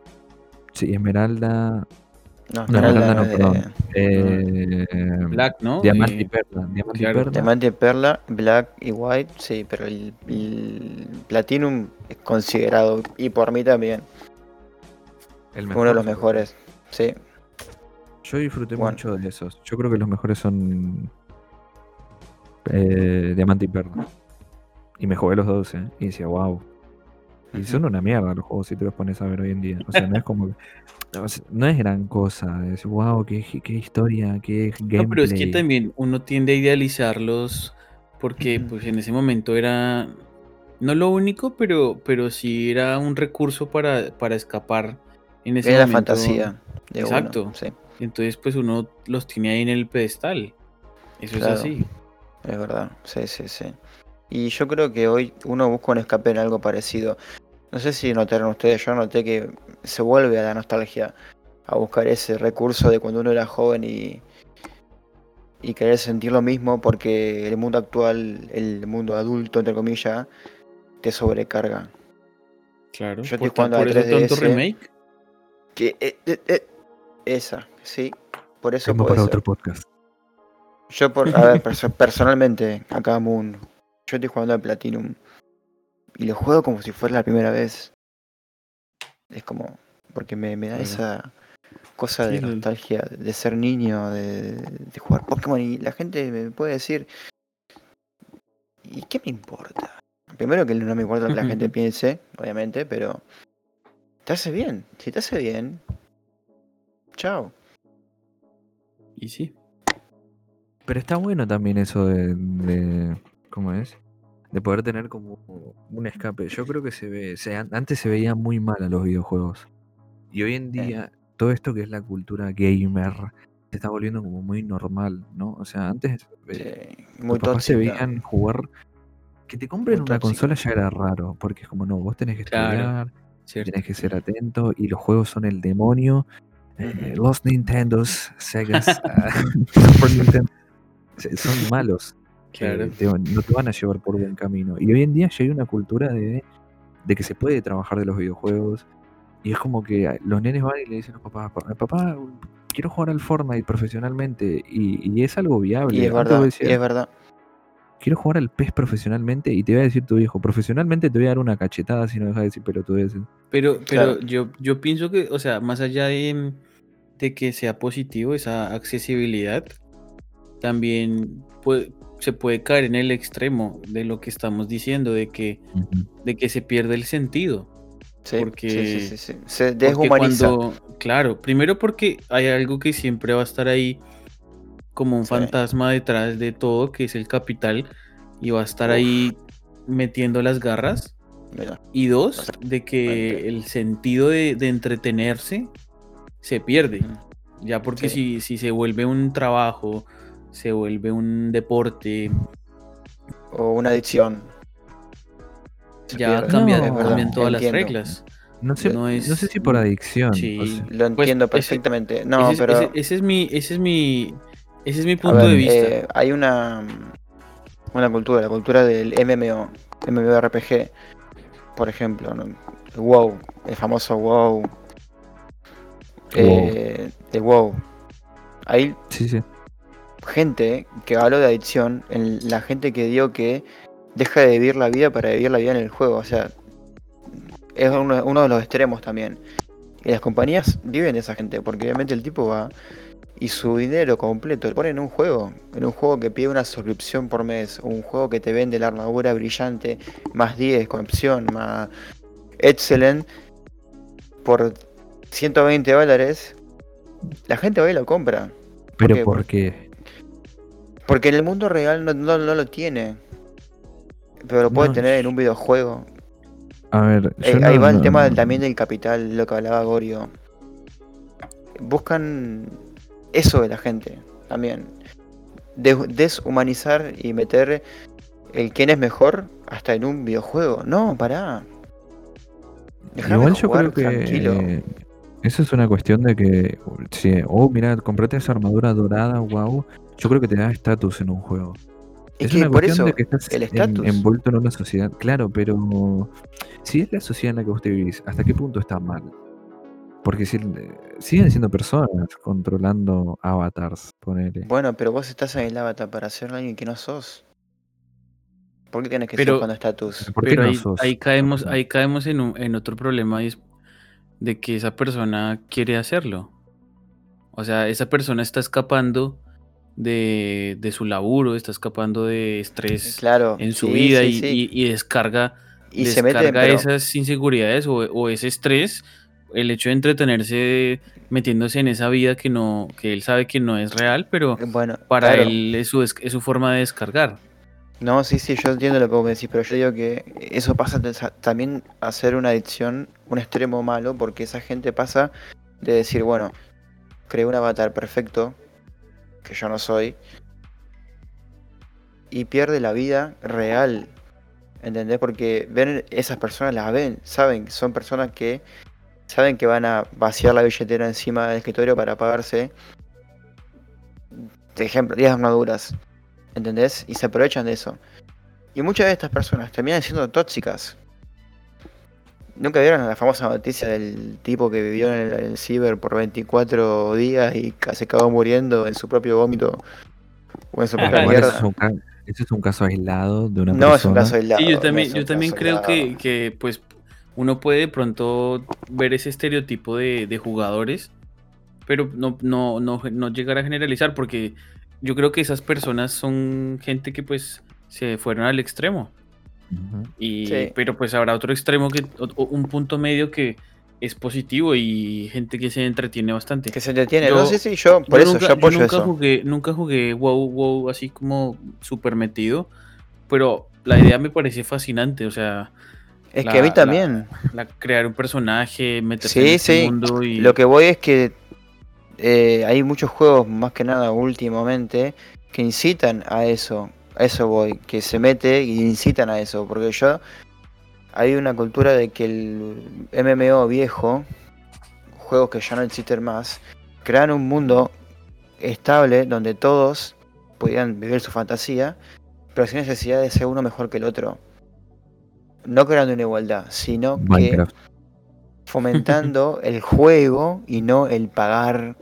sí, Esmeralda. No, No, Esmeralda no, perdón. eh, Black, ¿no? Diamante y Perla. Diamante claro. y Perla. Diamante y Perla, Black y White, sí, pero el, el Platinum es considerado, y por mí también, el uno de los mejor. mejores. Sí, Yo disfruté Bueno. mucho de esos. Yo creo que los mejores son eh, Diamante y Perla. Y me jugué los dos, ¿eh? Y decía, wow. Y son una mierda los juegos si te los pones a ver hoy en día. O sea, no es como. *laughs* No, es- gran cosa. Es wow, qué, qué historia, qué gameplay. No, pero es que también uno tiende a idealizarlos porque pues en ese momento era no lo único, pero, pero sí era un recurso para, para escapar en ese Era la fantasía de uno, Exacto. sí, Entonces pues uno los tiene ahí en el pedestal. Eso Claro. es así. es verdad. Sí, sí, sí. Y yo creo que hoy uno busca un escape en algo parecido. No sé si notaron ustedes, yo noté que se vuelve a la nostalgia a buscar ese recurso de cuando uno era joven y, y querer sentir lo mismo porque el mundo actual, el mundo adulto, entre comillas, te sobrecarga. Claro. Yo por, estoy jugando a por eso tanto 3DS. remake. Que, eh, eh, eh, esa, sí. Por eso puede para ser. otro podcast. Yo, por, a ver, perso- *laughs* personalmente, acá Moon, yo estoy jugando al Platinum y lo juego como si fuera la primera vez. Es como, porque me, me da esa cosa de Sí, nostalgia de ser niño, de, de jugar Pokémon y la gente me puede decir, ¿y qué me importa? Primero que no me importa lo que la gente *laughs* piense, obviamente, pero te hace bien. Si te hace bien, chao. Y sí. Pero está bueno también eso de, de- ¿cómo es? De poder tener como un escape. Yo creo que se ve, se, antes se veía muy mal a los videojuegos. Y hoy en día, todo esto que es la cultura gamer se está volviendo como muy normal, ¿no? O sea, antes eh, muy papás se veían jugar. Que te compren Muy una tóxica. consola ya era raro, porque es como, no, vos tenés que estudiar, tenés que ser atento, y los juegos son el demonio. Eh, los Nintendos, Segas, *laughs* *laughs* Super Nintendo, son malos. Claro. te- no te van a llevar por buen camino. Y hoy en día ya hay una cultura de, de que se puede trabajar de los videojuegos. Y es como que los nenes van y le dicen a los papás, "Pa- papá, quiero jugar al Fortnite profesionalmente. Y, y es algo viable. Y es verdad, y es verdad. quiero jugar al PES profesionalmente. Y te va a decir tu viejo, profesionalmente te voy a dar una cachetada si no dejas de decir pelotudeces. Pero, pero Claro. yo, yo pienso que, o sea, más allá de, de que sea positivo esa accesibilidad, también puede- se puede caer en el extremo de lo que estamos diciendo, de que, de que se pierde el sentido. Sí, Porque- sí, sí, sí, sí. Se deshumaniza. cuando- claro, primero porque hay algo que siempre va a estar ahí como un Sí. fantasma detrás de todo, que es el capital, y va a estar Uf. ahí metiendo las garras. Mira, Y dos, de que el sentido de, de entretenerse se pierde. Ya porque Sí. si, si se vuelve un trabajo, se vuelve un deporte, o una adicción. Se ya cambian, No, cambian todas entiendo. las reglas. No sé, No no, es- sé si por adicción. Sí. o sea, Lo Pues, entiendo ese- perfectamente. No, ese, es- pero. ese- ese es mi, ese es mi, ese es mi punto ver, de vista. eh, hay una. Una cultura, la cultura del MMO, MMORPG, por ejemplo, ¿no? El WoW, el famoso WoW. eh, el WoW. Hay sí, sí. Gente que habló de adicción, en la gente que dio que deja de vivir la vida para vivir la vida en el juego. O sea, es uno, uno de los extremos también. Y las compañías viven de esa gente, porque obviamente el tipo va y su dinero completo lo pone en un juego. En un juego que pide una suscripción por mes, un juego que te vende la armadura brillante, más 10 con opción, más Excellent, por 120 dólares. La gente va y lo compra. Pero qué? ¿por qué? Porque en el mundo real no, no- no lo tiene. Pero lo puede No, tener en un videojuego. A ver, Eh, ahí va el tema también del capital, lo que hablaba Gorio. Buscan eso de la gente también. De- deshumanizar y meter el quién es mejor hasta en un videojuego. No, pará. Dejame Igual yo jugar creo que tranquilo. eh, eso es una cuestión de que, si, oh, mira, comprate esa armadura dorada, wow, yo creo que te da estatus en un juego. Es es que una por cuestión eso, de que estás el en- estatus. envuelto en una sociedad, claro, pero si es la sociedad en la que vos te vivís, ¿hasta qué punto está mal? Porque si, siguen siendo personas controlando avatars, ponele. Bueno, pero vos estás en el avatar para ser alguien que no sos. ¿Por qué tienes que Pero- ser con estatus? ¿Por qué Pero no ahí, sos? ahí caemos, ahí caemos en, un- en otro problema y es de que esa persona quiere hacerlo. O sea, esa persona está escapando de, de su laburo, está escapando de estrés Claro. en su sí, vida sí, y, sí. y- y descarga Y se descarga pero- esas inseguridades o, o ese estrés, el hecho de entretenerse metiéndose en esa vida que no, que él sabe que no es real, pero Bueno, para claro. él es su, es su forma de descargar. No, sí, sí, yo entiendo lo que vos me decís, pero yo digo que eso pasa también a ser una adicción, un extremo malo, porque esa gente pasa de decir, bueno, creé un avatar perfecto, que yo no soy, y pierde la vida real, ¿entendés? Porque ven, esas personas las ven, saben, son personas que saben que van a vaciar la billetera encima del escritorio para pagarse, de ejemplo, 10 armaduras. ¿Entendés? Y se aprovechan de eso. Y muchas de estas personas terminan siendo tóxicas. ¿Nunca vieron la famosa noticia del tipo que vivió en el, en el ciber por 24 días y se acabó muriendo en su propio vómito? O en su propia Ah, eso, es un ca- eso es un caso aislado de una No es un persona. caso aislado. Sí, yo no también, yo también creo que, pues uno puede de pronto ver ese estereotipo de, de jugadores, pero no, no, no, no llegar a generalizar, porque yo creo que esas personas son gente que pues se fueron al extremo. Y, Sí. Pero pues habrá otro extremo, que o- un punto medio que es positivo y gente que se entretiene bastante. Que se detiene. Yo- no, sí, sí, yo, por Yo eso nunca, yo apoyo nunca eso. Jugué, nunca jugué WoW, WoW así como súper metido, pero la idea me parece fascinante, o sea, Es la- que a mí también. la- crear un personaje, meterse Sí, en este sí. mundo y... Lo que voy es que eh, hay muchos juegos, más que nada últimamente, que incitan a eso. A eso voy, que se mete y incitan a eso. Porque yo. Hay una cultura de que el MMO viejo, juegos que ya no existen más, crean un mundo estable donde todos podían vivir su fantasía, pero sin necesidad de ser uno mejor que el otro. No creando una igualdad, sino que fomentando *laughs* el juego y no el pagar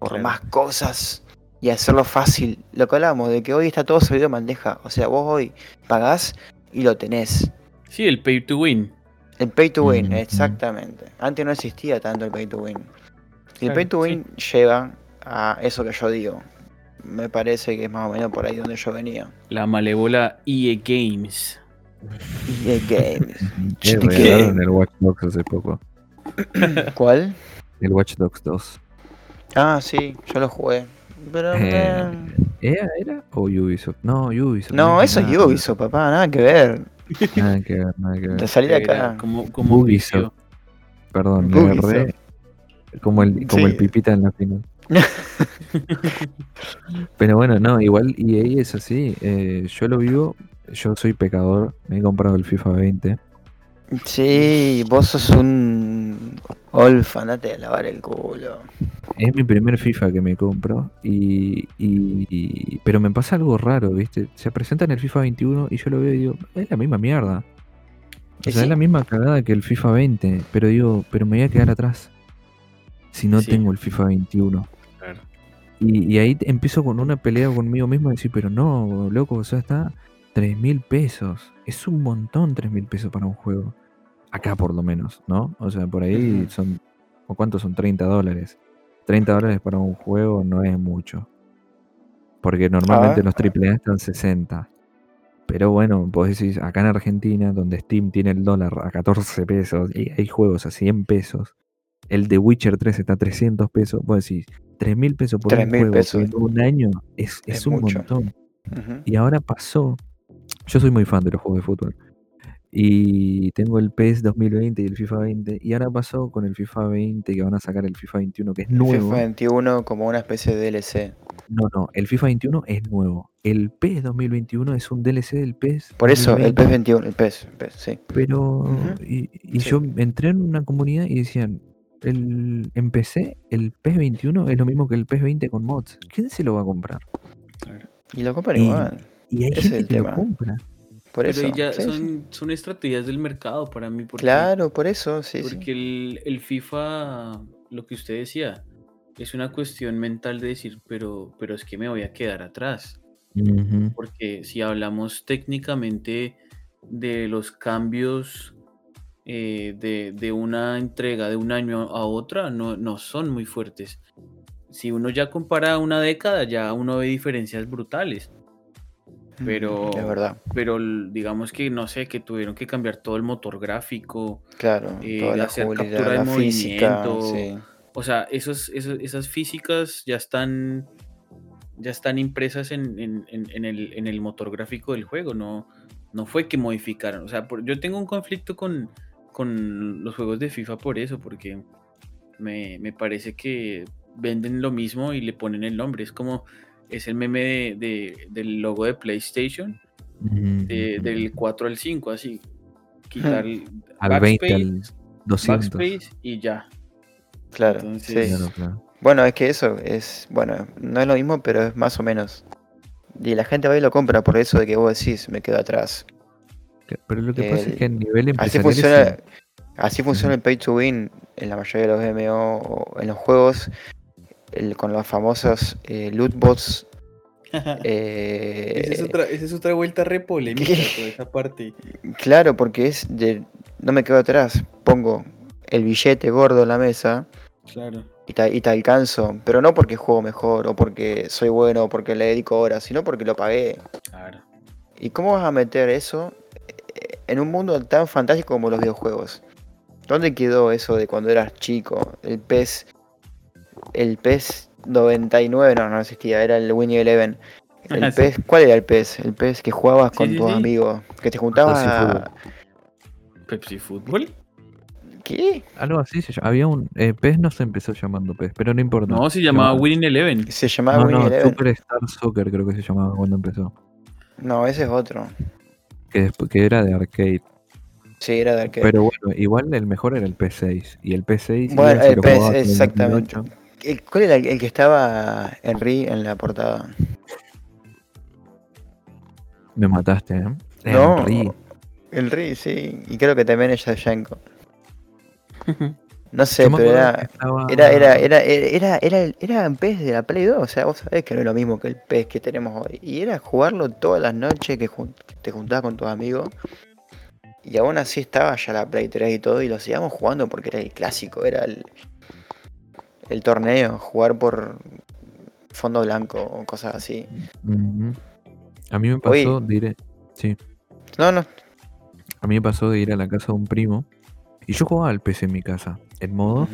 por Claro. más cosas y hacerlo fácil. Lo que hablamos de que hoy está todo servido en bandeja. O sea, vos hoy pagás y lo tenés. Sí, el pay to win. El pay to win, exactamente. Antes no existía tanto el pay to win. Y el Claro, pay to sí. win lleva a eso que yo digo. Me parece que es más o menos por ahí donde yo venía. La malévola EA Games. EA Games. Regalaron el Watch Dogs hace poco. ¿Cuál? El Watch Dogs 2. Ah, sí, yo lo jugué. Pero, Eh, ¿Era, ¿Era o Ubisoft? No, Ubisoft. No, eso es. Ubisoft, papá, nada que ver. Nada que ver, nada que *laughs* ver. De salir de acá. Como, como Ubisoft. vicio. Perdón, Ubisoft. erré. Como el, como el pipita en la final. *laughs* Pero bueno, no, igual EA es así. eh, yo lo vivo, yo soy pecador, me he comprado el FIFA 20. Sí, vos sos un Olfa, andate a lavar el culo. Es mi primer FIFA que me compro y, y- y- pero me pasa algo raro, ¿viste? Se presenta en el FIFA 21 y yo lo veo y digo, es la misma mierda. O Y sea, sí. es la misma cagada que el FIFA 20, pero digo, pero me voy a quedar atrás si no Sí. tengo el FIFA 21. Claro. Y, y ahí empiezo con una pelea conmigo mismo de decir, pero no, loco, o sea, está 3 mil pesos. Es un montón 3 mil pesos para un juego. Acá por lo menos, ¿no? O sea, por ahí son, ¿o cuántos son? 30 dólares. 30 dólares para un juego no es mucho. Porque normalmente Ah. los AAA están 60. Pero bueno, vos decís, acá en Argentina, donde Steam tiene el dólar a 14 pesos y hay juegos a 100 pesos, el de Witcher 3 está a 300 pesos, vos decís, 3 mil pesos por un 3.000 juego pesos. en un año es, es Es un mucho. montón. Ujú. Y ahora pasó, yo soy muy fan de los juegos de fútbol, y tengo el PES 2020 y el FIFA 20, y ahora pasó con el FIFA 20 que van a sacar el FIFA 21 que es El nuevo. FIFA 21 como una especie de DLC. No, no, el FIFA 21 es nuevo. El PES 2021 es un DLC del PES. Por eso, el 2020. PES 21, el PES, el PES, sí. Pero, Ujú. y, y Sí. yo entré en una comunidad y decían, el, empecé, el PES 21 es lo mismo que el PES 20 con mods. ¿Quién se lo va a comprar? Y lo compran Y- igual. Y hay Ese es gente el que lo tema. compra. Por Pero eso. ahí ya sí, sí. son, son estrategias del mercado para mí. Porque, Claro, por eso, sí, sí. Porque el, el FIFA, lo que usted decía, es una cuestión mental de decir, pero, pero es que me voy a quedar atrás. Porque si hablamos técnicamente de los cambios eh, de, de una entrega de un año a otra, no, no son muy fuertes. Si uno ya compara una década, ya uno ve diferencias brutales. Pero, Es verdad. pero digamos que no sé, que tuvieron que cambiar todo el motor gráfico, Claro, eh, toda la hacer jugabilidad, captura de la física, movimiento. sí. O sea, esos, esos- esas físicas ya están, ya están impresas en, en- en- en el, en el motor gráfico del juego, no, no fue que modificaron. O sea, por- yo tengo un conflicto con, con los juegos de FIFA por eso, porque me, me parece que venden lo mismo y le ponen el nombre. Es como, es el meme de- de- del logo de PlayStation, Mm, de- del 4 al 5, así. Quitar el al 20, backspace, al 200. backspace y ya. Claro, Entonces- sí. Claro, claro. Bueno, es que eso es, bueno, no es lo mismo, pero es más o menos. Y la gente va y lo compra por eso de que vos decís, me quedo atrás. Pero lo que pasa es El- que a nivel Así empresarial funciona, es- así funciona el pay to win en la mayoría de los MMO o en los juegos, el- con los famosos eh, loot bots. *laughs* eh, Esa es, otra, esa es otra vuelta re polémica, *laughs* toda esa parte. Claro, porque es de, no me quedo atrás, pongo el billete gordo en la mesa Claro. y te, y te alcanzo, pero no porque juego mejor o porque soy bueno o porque le dedico horas, sino porque lo pagué. Claro. ¿Y cómo vas a meter eso eh, en un mundo tan fantástico como los videojuegos? ¿Dónde quedó eso de cuando eras chico? El PES. El PES 99, no, no existía, era el Winnie Eleven. *laughs* El Ah, sí. PES, ¿cuál era el PES? El PES que jugabas Sí, con sí, tus sí. amigos, que te juntabas a... Pepsi Fútbol. ¿Qué? Algo así se llama. Había un. Eh, PES no se empezó llamando PES, pero no importa. No, se llamaba Winning Eleven. Se llamaba No, Winnie no, Eleven. Superstar Soccer creo que se llamaba cuando empezó. No, ese es otro. Que, después- que era de arcade. Sí, era de arcade. Pero bueno, igual el mejor era el P6. Y el P6. Bueno, el PS, exactamente. 2008, El- ¿Cuál era el, el que estaba Henry en la portada? Me mataste, ¿eh? No, Henry. el Ri, sí. Y creo que también es Shevchenko. No sé, pero era, era, era, era, era, era, el- era un PES de la Play 2. O sea, vos sabés que no es lo mismo que el PES que tenemos hoy. Y era jugarlo todas las noches que, te juntabas con tus amigos. Y aún así estaba ya la Play 3 y todo. Y lo seguíamos jugando porque era el clásico. Era el, el torneo. Jugar por fondo blanco o cosas así. A mí me pasó de ir. Sí. No, no. A mí me pasó de ir a la casa de un primo. Y yo jugaba al PC en mi casa. En modo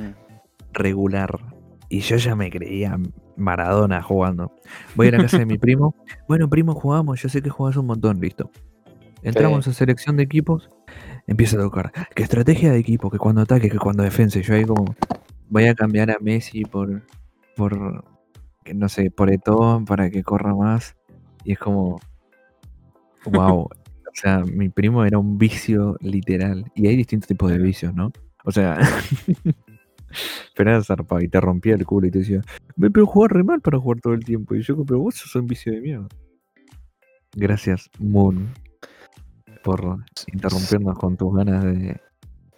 regular. Y yo ya me creía Maradona jugando. Voy a la casa de mi primo. *laughs* Bueno, primo, jugamos. Yo sé que jugás un montón. Listo. Entramos a selección de equipos. Empieza a tocar. Que estrategia de equipo. Que cuando ataque. Que cuando defensa. Y yo ahí como. Voy a cambiar a Messi por. Por. que No sé, por Etón. Para que corra más. Y es como. Wow. *laughs* O sea, mi primo era un vicio literal. Y hay distintos tipos de vicios, ¿no? O sea. *laughs* pero era zarpado y te rompía el culo y te decía, "Ve, pero jugar re mal para jugar todo el tiempo. Y yo, pero vos sos un vicio de mierda. Gracias, Moon, por interrumpirnos con tus ganas de.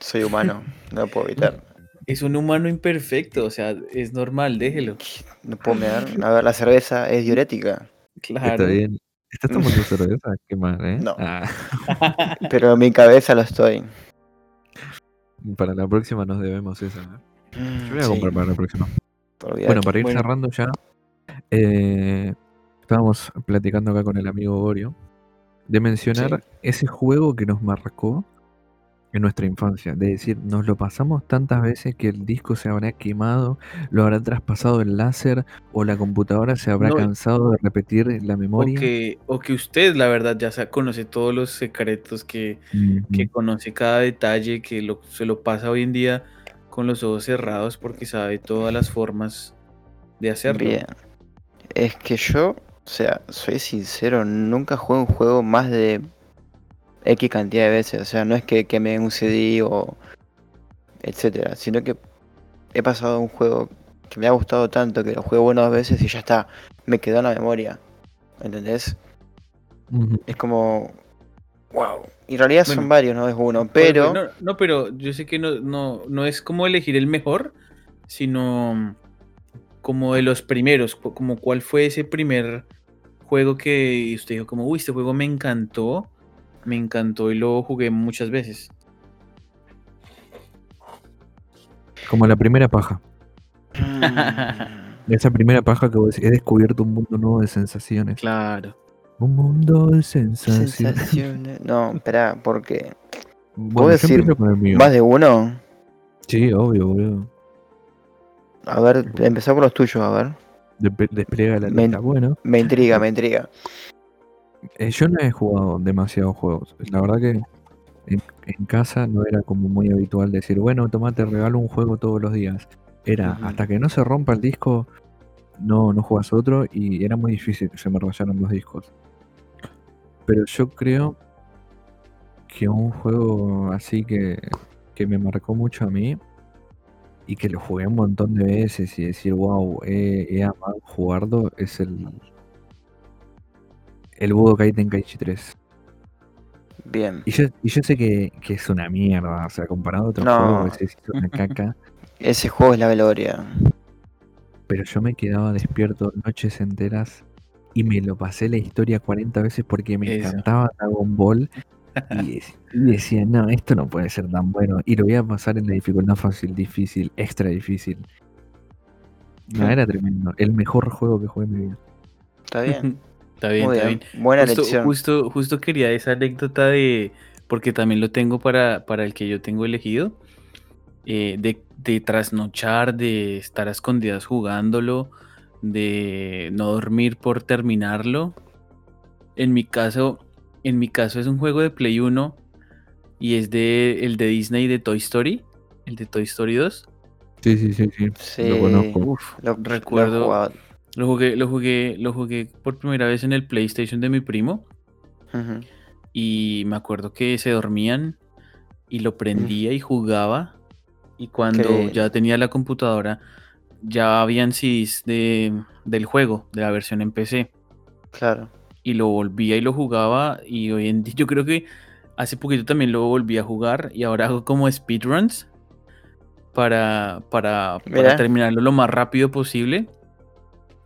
Soy humano. No puedo evitar. *laughs* Es un humano imperfecto, o sea, es normal, déjelo. No puedo mear. A ver, la cerveza es diurética. Claro. Está bien. ¿Estás *laughs* tomando cerveza? Qué mal, ¿eh? No. Ah, *laughs* Pero en mi cabeza lo estoy. para la próxima nos debemos esa. ¿eh? Yo voy a Sí, comprar para la próxima. Bueno, para ir Bueno. cerrando ya, eh, estábamos platicando acá con el amigo Gorio de mencionar ese juego que nos marcó en nuestra infancia. De decir, nos lo pasamos tantas veces que el disco se habrá quemado, lo habrá traspasado el láser o la computadora se habrá No, cansado de repetir la O memoria. que, o que usted, la verdad, ya conoce todos los secretos, que, conoce cada detalle, que lo, se lo pasa hoy en día con los ojos cerrados porque sabe todas las formas de hacerlo. Bien. Es que yo, o sea, soy sincero, nunca jugué un juego más de X cantidad de veces. O sea, no es que quemé un CD o etcétera, sino que he pasado un juego que me ha gustado tanto que lo jugué buenas veces y ya está, me quedó en la memoria. ¿Entendés? Es como. ¡Wow! Y en realidad son varios, no es uno. Bueno, Pero. No, no, pero yo sé que no, no, no es como elegir el mejor, sino como de los primeros, como cuál fue ese primer juego que usted dijo como, uy, este juego me encantó, me encantó y lo jugué muchas veces. Como la primera paja. Mm, *laughs* Esa primera paja que vos decís, he descubierto un mundo nuevo de sensaciones. Claro. Un mundo de sensaciones. Sensaciones. No, espera, porque. Bueno, yo decir empiezo con el mío. ¿Más de uno? Sí, obvio, boludo. A ver, empezá por los tuyos, a ver. Despe- despliega la lista. Bueno, Me intriga, me intriga. Eh, yo no he jugado demasiados juegos. La verdad que en, en casa no era como muy habitual decir, bueno, toma, te regalo un juego todos los días. Era, hasta que no se rompa el disco, no, no juegas otro y era muy difícil que se me rayaran los discos. Pero yo creo que un juego así que, que me marcó mucho a mí y que lo jugué un montón de veces y decir, wow, he, he amado jugarlo, es el, el Budokai Tenkaichi 3. Bien. Y yo, y yo sé que, que es una mierda, o sea, comparado a otros No. juegos, es una *laughs* caca, Ese juego es la gloria. pero yo me quedaba despierto noches enteras y me lo pasé la historia 40 veces porque me Eso. encantaba Dragon Ball y, *laughs* y decía, no, esto no puede ser tan bueno. Y lo voy a pasar en la dificultad fácil, difícil, extra difícil. No, era tremendo. El mejor juego que jugué en mi vida. Está bien. *laughs* Está bien, Muy está bien. bien. Buena Justo, elección. justo, justo quería esa anécdota de, porque también lo tengo para, para el que yo tengo elegido, eh, de, de trasnochar, de estar a escondidas jugándolo, de no dormir por terminarlo. En mi caso, en mi caso es un juego de Play 1 y es de el de Disney de Toy Story, el de Toy Story 2. Sí, sí, sí, sí. Sí. Lo conozco. Uf, Lo, recuerdo. Lo jugué, lo jugué, lo jugué por primera vez en el PlayStation de mi primo. Y me acuerdo que se dormían y lo prendía y jugaba. Y cuando Qué- ya tenía la computadora ya habían CDs de, del juego, de la versión en PC Claro. y lo volvía y lo jugaba. Y hoy en día yo creo que hace poquito también lo volví a jugar. Y ahora hago como speedruns para, para, para terminarlo lo más rápido posible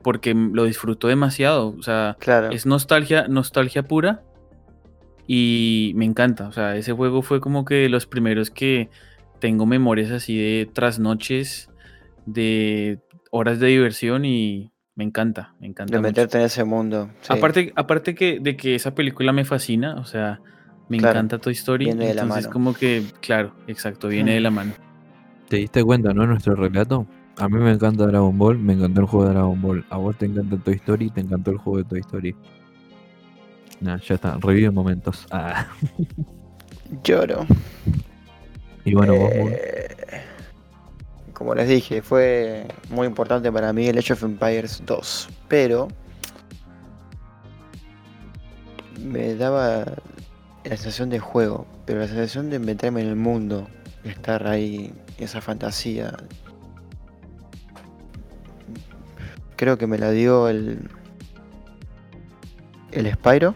porque lo disfruto demasiado, o sea, Claro. es nostalgia, nostalgia pura y me encanta. O sea, ese juego fue como que de los primeros que tengo memorias así de trasnoches, de horas de diversión y me encanta, me encanta. de mucho. meterte en ese mundo. sí. Aparte, aparte que de que esa película me fascina, o sea, me Claro, encanta Toy Story. viene de la entonces mano. como que, claro, exacto, viene de la mano. ¿Te diste cuenta, no? Nuestro relato. A mí me encanta Dragon Ball, me encantó el juego de Dragon Ball. A vos te encanta Toy Story, te encantó el juego de Toy Story. Nah, ya está, revive momentos. Ah. Lloro. Y bueno, vos. Eh, como les dije, fue muy importante para mí el Age of Empires 2. Pero me daba la sensación de juego, pero la sensación de meterme en el mundo, estar ahí, esa fantasía. Creo que me la dio el. El Spyro,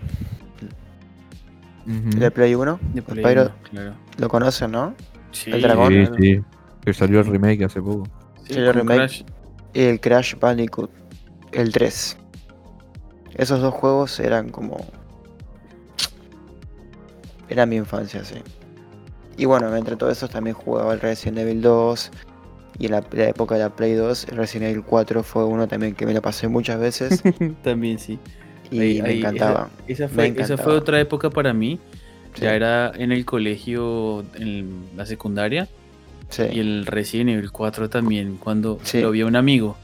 Ujú. de Play 1. De Play Spyro, claro. lo conocen, ¿no? Sí, el dragón. Sí, sí. Que salió el remake hace poco. Sí, el remake. Crash. y el Crash Bandicoot, el 3. Esos dos juegos eran como... Era mi infancia, sí. Y bueno, entre todos esos también jugaba el Resident Evil 2. Y en la, la época de la Play 2, el Resident Evil 4 fue uno también que me lo pasé muchas veces. *laughs* También sí. y Ahí- me ahí, encantaba. Esa, esa me fue, esa encantaba. fue otra época para mí. Sí, Ya era en el colegio, en la secundaria. sí. Y el Resident Evil 4 también, cuando Sí. lo vi a un amigo.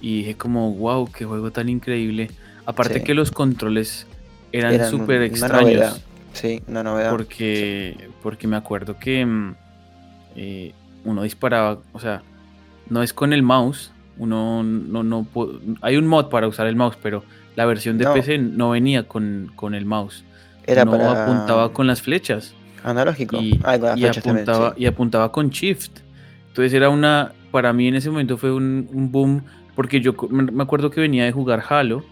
Y dije como, wow, qué juego tan increíble. Aparte que los controles eran Eran súper una extraños. novedad. Sí, una novedad. Porque, porque me acuerdo que mm, eh, uno disparaba, o sea, no es con el mouse. Uno no, no hay un mod para usar el mouse, pero la versión de No. PC no venía con, con el mouse. Era uno para apuntaba con las flechas analógico. y, ah, con las y flechas también, apuntaba, sí. y apuntaba con shift. Entonces era una, para mí en ese momento fue un, un boom, porque yo me acuerdo que venía de jugar Halo,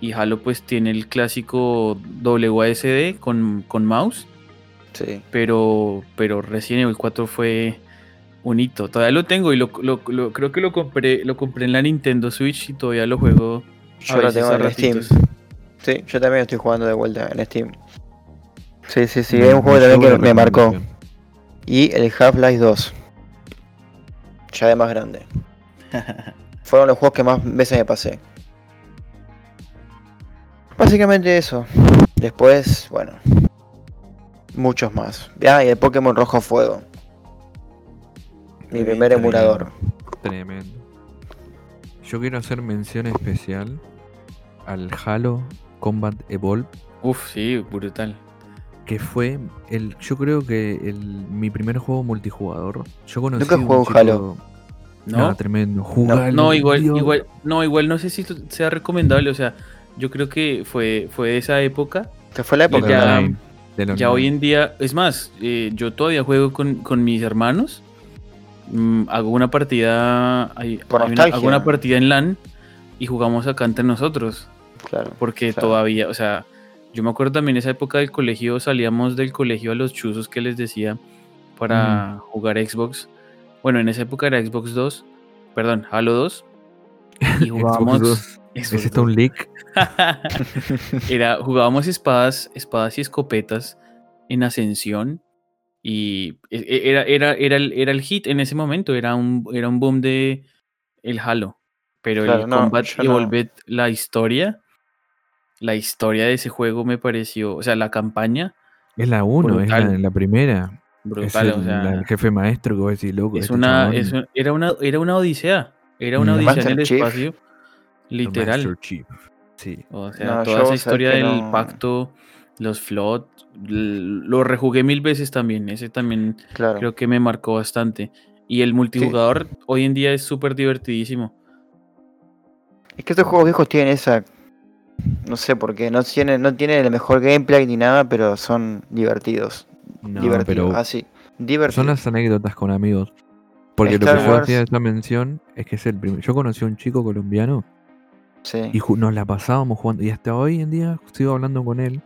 y Halo pues tiene el clásico WASD con, con mouse, Sí. pero, pero Resident Evil 4 fue un hito. Todavía lo tengo y lo, lo- lo- creo que lo compré, lo compré en la Nintendo Switch y todavía lo juego. a Yo lo tengo en Steam. Sí, yo también estoy jugando de vuelta en Steam. Sí, sí, sí, Me- es un juego también que me marcó. Y el Half-Life 2. Ya de más grande. *laughs* Fueron los juegos que más veces me pasé. Básicamente eso. Después, bueno, muchos más. Ah, y el Pokémon Rojo Fuego. Mi primer emulador. Tremendo. Yo quiero hacer mención especial al Halo Combat Evolve, Uf, sí, brutal. que fue el, yo creo que el, mi primer juego multijugador. Yo conocí Nunca jugué un Halo. ¿No? No, tremendo. Jugalo, No, igual, igual, no, igual no sé si sea recomendable. O sea, yo creo que fue, fue de esa época. Que fue la época. Ya- online, Ya hoy en día, es más, eh, yo todavía juego con, con mis hermanos. Mm, hago una partida. hay- Por hay una- nostalgia. hago una partida en LAN y jugamos acá entre nosotros. Claro. Porque Claro. todavía, o sea, yo me acuerdo también esa época del colegio, salíamos del colegio a los chuzos que les decía para jugar Xbox. Bueno, en esa época era Xbox 2, perdón, Halo 2. Y *laughs* Xbox jugábamos. 2. Xbox ¿Es esto 2. un leak? *laughs* era, jugábamos espadas, espadas y escopetas en ascensión. Y e- e- era, era, era, el, era el hit en ese momento, era un, era un boom de el Halo. Pero Claro, el no, Combat yo no. Evolved, la historia, la historia de ese juego me pareció, o sea, la campaña, Es la 1, es la, primera. Es brutal. el, o sea, el jefe maestro que vos decís, loco. es este una, chabón, es un- era, una, era una odisea, era una Mm. odisea en el Chief. espacio, el literal. Master Chief. Sí. O sea, No, toda esa historia del no- pacto, los flot, l- lo rejugué mil veces también. Ese también Claro. creo que me marcó bastante. Y el multijugador hoy en día es súper divertidísimo. Es que estos juegos viejos tienen esa. No sé por qué. No tienen, no tienen el mejor gameplay ni nada, pero son divertidos. No, divertidos. pero Así. Divertidos. son las anécdotas con amigos. Porque lo que yo hacía esa mención es que es el primer. Yo conocí a un chico colombiano Sí. y nos la pasábamos jugando. Y hasta hoy en día sigo hablando con él.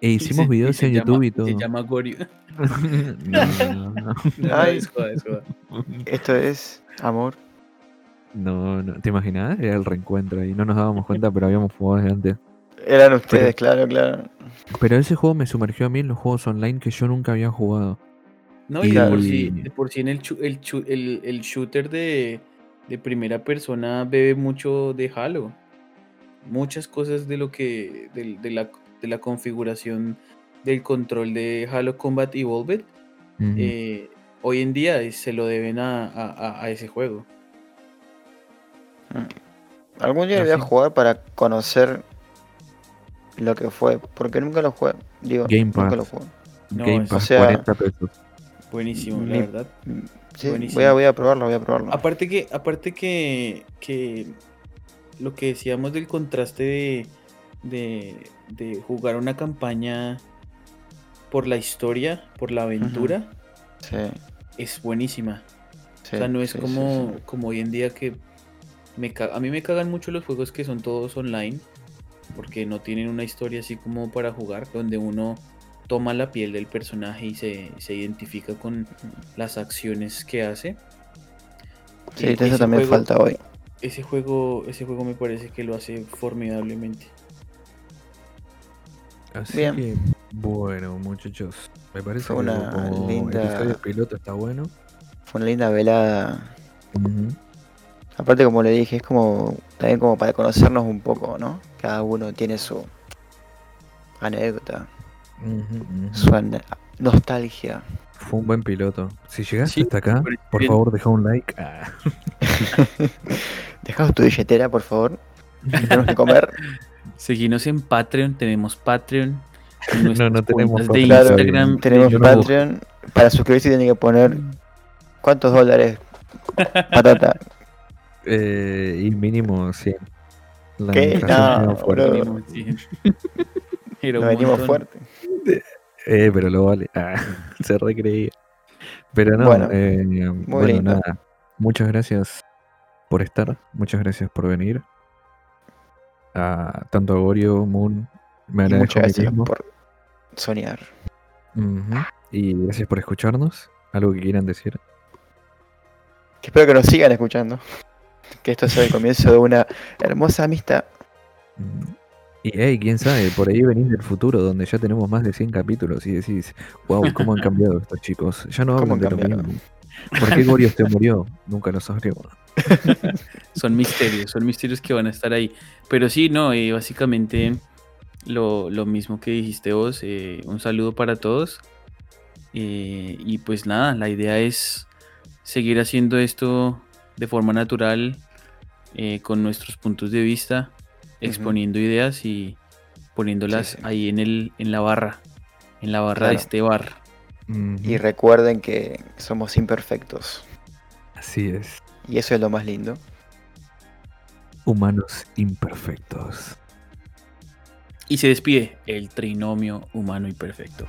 E hicimos Se- videos se en llama- YouTube y todo. Se llama Gorio. *laughs* no, no, no. *laughs* No, Ay. es joda, es joda. Esto es amor. No, no, ¿te imaginas? Era el reencuentro y no nos dábamos cuenta, pero habíamos jugado desde antes. Eran ustedes, claro, claro. Pero ese juego me sumergió a mí en los juegos online que yo nunca había jugado. No, y de por Y- sí, de por sí en el, el, el, el shooter de, de primera persona bebe mucho de Halo. Muchas cosas de lo que. de, de la, de la configuración del control de Halo Combat Evolved. Ujú. eh, hoy en día se lo deben a, a- ese juego. Algún día Ah, voy a jugar para conocer lo que fue. Porque nunca lo jugué. Digo, Game nunca Pass. lo jugué. No, Game Pass, o sea- 40 pesos. Buenísimo, la verdad. Sí, voy a, voy a probarlo, voy a probarlo. Aparte que, aparte que, que lo que decíamos del contraste de, de, de jugar una campaña por la historia, por la aventura, Sí, es buenísima. sí, o sea, no es sí, como, como hoy en día que me a mí me cagan mucho los juegos que son todos online, porque no tienen una historia así como para jugar, donde uno toma la piel del personaje y se, se identifica con las acciones que hace. Sí, E- eso también juego- falta hoy. ese juego, ese juego me parece que lo hace formidablemente. Así Bien. que, bueno, muchachos. Me parece Fue que una como linda- episodio piloto está bueno. Fue una linda velada. Aparte, como le dije, es como también como para conocernos un poco, ¿no? Cada uno tiene su anécdota, su nostalgia. Fue un buen piloto. Si llegaste Sí, hasta acá, por bien. favor, deja un like. Ah. *laughs* Dejaos tu billetera, por favor. *laughs* Tenemos que comer. *laughs* Seguinos en Patreon, tenemos Patreon. *laughs* No, no tenemos de Claro, Instagram. Tenemos Patreon. Para suscribirse tienen que poner ¿cuántos dólares? Patata. *laughs* Eh, y mínimo 100. La ¿Qué? No, bro. *laughs* Nos venimos montón. fuerte. Eh, pero lo vale. Ah, se recreía. Pero no, Bueno, eh, bueno, nada. Muchas gracias por estar. Muchas gracias por venir. A tanto a Gorio, Moon, me Y muchas gracias por soñar. Y gracias por escucharnos. Algo que quieran decir. Que espero que nos sigan escuchando. Que esto sea el comienzo de una hermosa amistad. Y hey, quién sabe, por ahí venís del futuro donde ya tenemos más de 100 capítulos y decís, wow, cómo han cambiado estos chicos. Ya no ¿Cómo hablan de lo mismo. ¿Por qué Gorio se murió? Nunca lo sabremos. *laughs* Son misterios, son misterios que van a estar ahí. Pero sí, no, eh, básicamente lo, lo mismo que dijiste vos, eh, un saludo para todos. Eh, y pues nada, la idea es seguir haciendo esto de forma natural, eh, con nuestros puntos de vista, exponiendo ideas y poniéndolas Sí, sí. ahí en, el, en la barra, en la barra de este bar. Y recuerden que somos imperfectos. Así es. Y eso es lo más lindo. Humanos imperfectos. Y se despide el trinomio humano y perfecto.